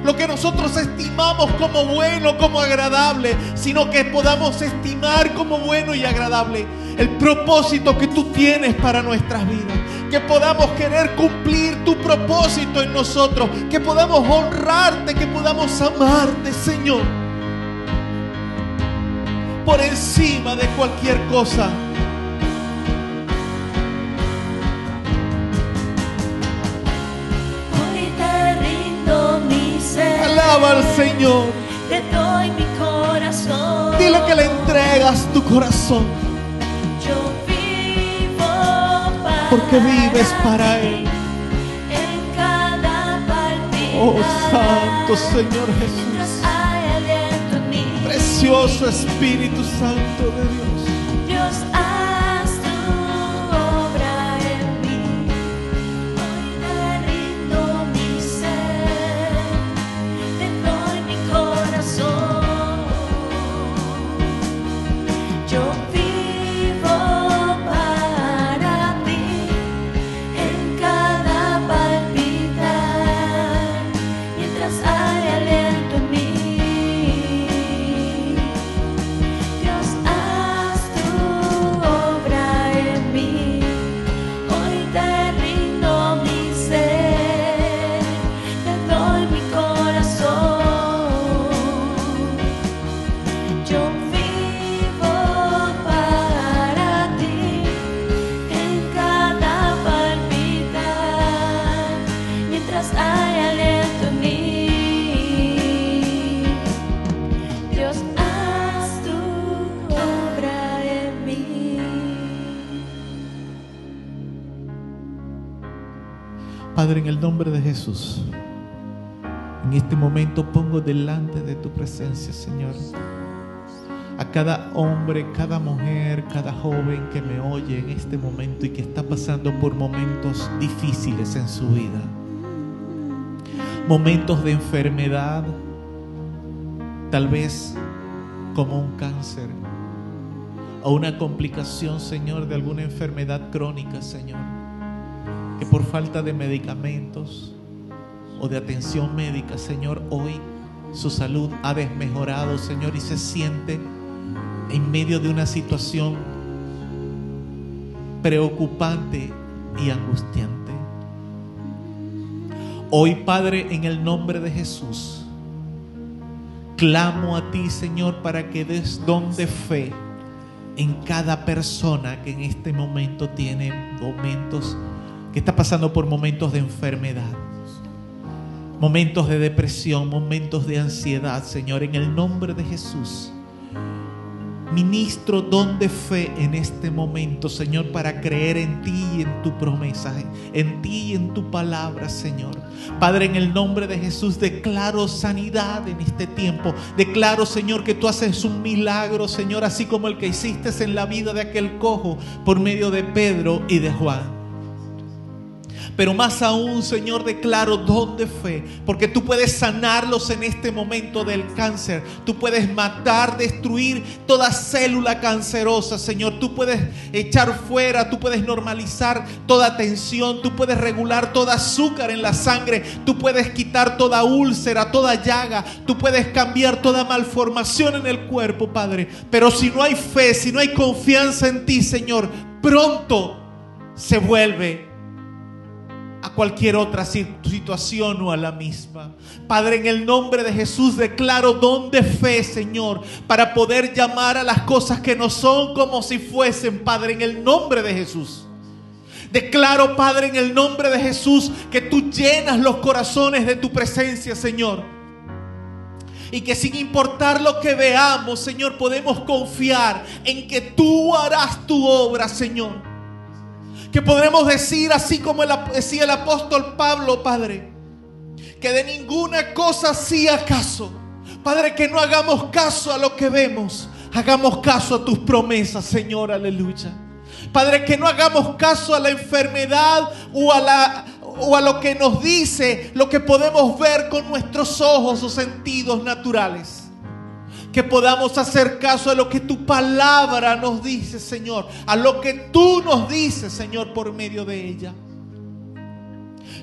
Lo que nosotros estimamos como bueno, como agradable, sino que podamos estimar como bueno y agradable el propósito que tú tienes para nuestras vidas. Que podamos querer cumplir tu propósito en nosotros. Que podamos honrarte, que podamos amarte, Señor. Por encima de cualquier cosa. Alaba al Señor. Te doy mi corazón. Dile que le entregas tu corazón. Yo vivo para Porque vives para ti. Él. En cada. Oh Santo Señor Jesús. Precioso Espíritu Santo de. Dios, el nombre de Jesús, en este momento pongo delante de tu presencia, Señor, a cada hombre, cada mujer, cada joven que me oye en este momento y que está pasando por momentos difíciles en su vida. Momentos de enfermedad, tal vez como un cáncer o una complicación, Señor, de alguna enfermedad crónica, Señor, que por falta de medicamentos o de atención médica, Señor, hoy su salud ha desmejorado, Señor, y se siente en medio de una situación preocupante y angustiante. Hoy, Padre, en el nombre de Jesús, clamo a ti, Señor, para que des don de fe en cada persona que en este momento tiene momentos, que está pasando por momentos de enfermedad, momentos de depresión, momentos de ansiedad, Señor, en el nombre de Jesús. Ministro don de fe en este momento, Señor, para creer en ti y en tu promesa, en ti y en tu palabra, Señor. Padre, en el nombre de Jesús, declaro sanidad en este tiempo. Declaro, Señor, que tú haces un milagro, Señor, así como el que hiciste en la vida de aquel cojo por medio de Pedro y de Juan. Pero más aún, Señor, declaro don de fe, porque tú puedes sanarlos en este momento del cáncer. Tú puedes matar, destruir toda célula cancerosa, Señor. Tú puedes echar fuera, tú puedes normalizar toda tensión, tú puedes regular toda azúcar en la sangre, tú puedes quitar toda úlcera, toda llaga, tú puedes cambiar toda malformación en el cuerpo, Padre. Pero si no hay fe, si no hay confianza en ti, Señor, pronto se vuelve a cualquier otra situación o a la misma. Padre, en el nombre de Jesús declaro don de fe, Señor, para poder llamar a las cosas que no son como si fuesen, Padre, en el nombre de Jesús. Declaro, Padre, en el nombre de Jesús, que tú llenas los corazones de tu presencia, Señor. Y que sin importar lo que veamos, Señor, podemos confiar en que tú harás tu obra, Señor que podremos decir, así como decía el apóstol Pablo, Padre, que de ninguna cosa hacía caso. Padre, que no hagamos caso a lo que vemos, hagamos caso a tus promesas, Señor, aleluya. Padre, que no hagamos caso a la enfermedad o a, la, o a lo que nos dice, lo que podemos ver con nuestros ojos o sentidos naturales que podamos hacer caso a lo que tu palabra nos dice, Señor, a lo que tú nos dices, Señor, por medio de ella.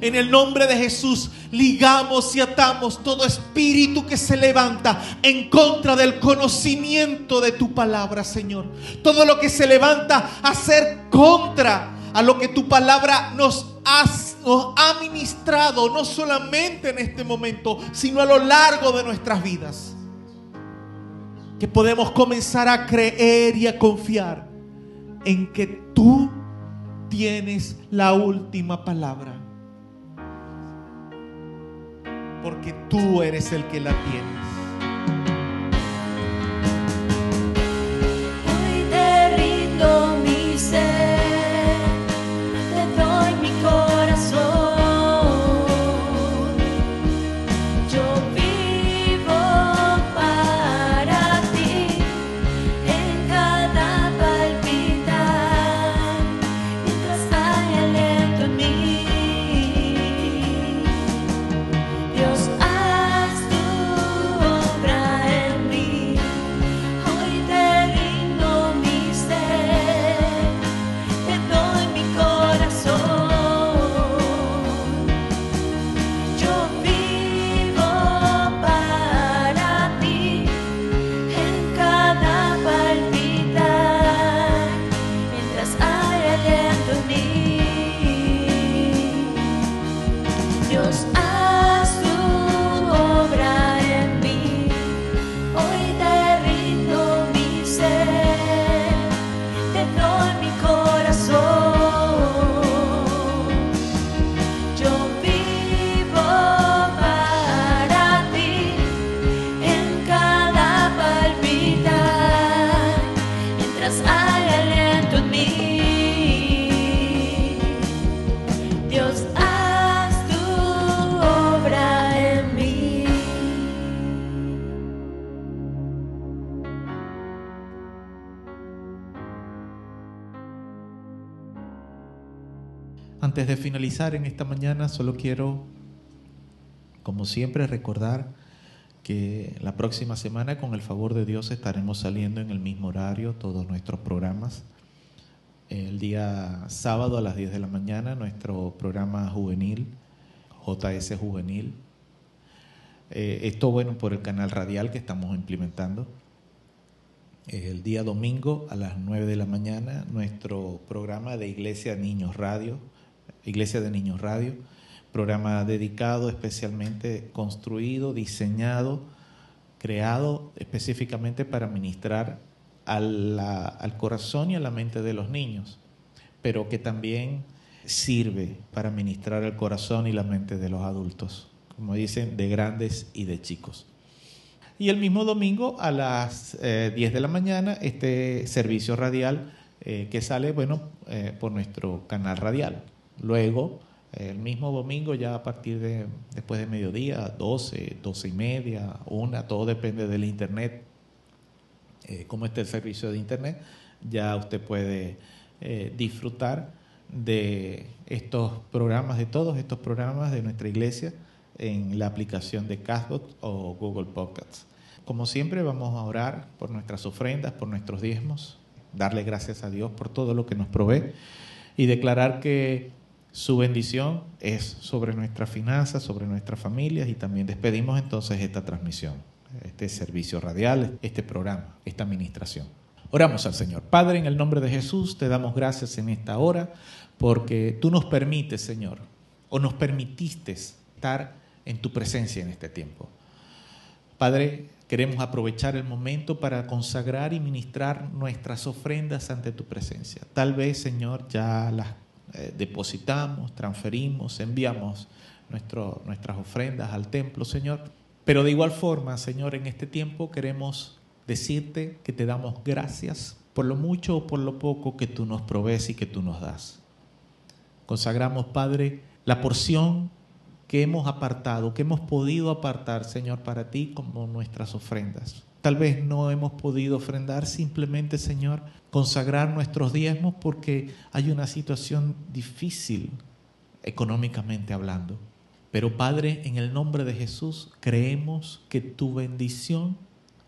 En el nombre de Jesús ligamos y atamos todo espíritu que se levanta en contra del conocimiento de tu palabra, Señor. Todo lo que se levanta a ser contra a lo que tu palabra nos, nos ha ministrado, no solamente en este momento, sino a lo largo de nuestras vidas que podemos comenzar a creer y a confiar en que tú tienes la última palabra. Porque tú eres el que la tienes. Finalizar en esta mañana, solo quiero, como siempre, recordar que la próxima semana, con el favor de Dios, estaremos saliendo en el mismo horario todos nuestros programas. El día sábado a las 10 de la mañana, nuestro programa juvenil, JS Juvenil. Eh, esto bueno por el canal radial que estamos implementando. El día domingo a las 9 de la mañana, nuestro programa de Iglesia Niños Radio, Iglesia de Niños Radio programa dedicado especialmente, construido, diseñado, creado específicamente para ministrar al, al corazón y a la mente de los niños, pero que también sirve para ministrar el corazón y la mente de los adultos, como dicen, de grandes y de chicos. Y el mismo domingo a las 10 eh, de la mañana, este servicio radial eh, que sale, bueno, eh, por nuestro canal radial. Luego, el mismo domingo, ya a partir de después de mediodía, 12, 12 y media, una, todo depende del internet, eh, cómo está el servicio de internet, ya usted puede eh, disfrutar de estos programas, de todos estos programas de nuestra iglesia en la aplicación de Castbox o Google Podcasts. Como siempre, vamos a orar por nuestras ofrendas, por nuestros diezmos, darle gracias a Dios por todo lo que nos provee y declarar que su bendición es sobre nuestras finanzas, sobre nuestras familias y también despedimos entonces esta transmisión, este servicio radial, este programa, esta administración. Oramos al Señor. Padre, en el nombre de Jesús, te damos gracias en esta hora porque tú nos permites, Señor, o nos permitiste estar en tu presencia en este tiempo. Padre, queremos aprovechar el momento para consagrar y ministrar nuestras ofrendas ante tu presencia. Tal vez, Señor, ya las eh, depositamos, transferimos, enviamos nuestras ofrendas al templo, Señor. Pero de igual forma, Señor, en este tiempo queremos decirte que te damos gracias por lo mucho o por lo poco que tú nos provees y que tú nos das. Consagramos, Padre, la porción que hemos apartado, que hemos podido apartar, Señor, para ti como nuestras ofrendas. Tal vez no hemos podido ofrendar simplemente, Señor, consagrar nuestros diezmos porque hay una situación difícil económicamente hablando. Pero Padre, en el nombre de Jesús, creemos que tu bendición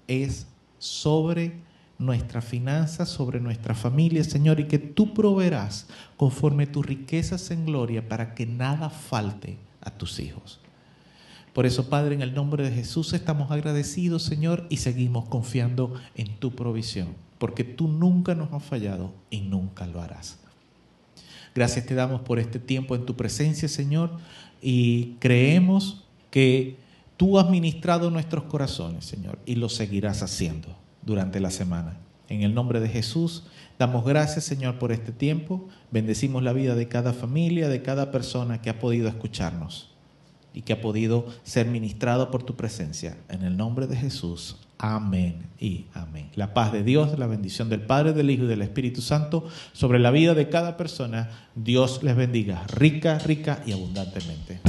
es sobre nuestras finanzas, sobre nuestra familia, Señor, y que tú proveerás conforme tus riquezas en gloria para que nada falte a tus hijos. Por eso, Padre, en el nombre de Jesús estamos agradecidos, Señor, y seguimos confiando en tu provisión, porque tú nunca nos has fallado y nunca lo harás. Gracias te damos por este tiempo en tu presencia, Señor, y creemos que tú has ministrado nuestros corazones, Señor, y lo seguirás haciendo durante la semana. En el nombre de Jesús, damos gracias, Señor, por este tiempo. Bendecimos la vida de cada familia, de cada persona que ha podido escucharnos y que ha podido ser ministrado por tu presencia. En el nombre de Jesús. Amén y amén. La paz de Dios, la bendición del Padre, del Hijo y del Espíritu Santo sobre la vida de cada persona. Dios les bendiga rica, rica y abundantemente.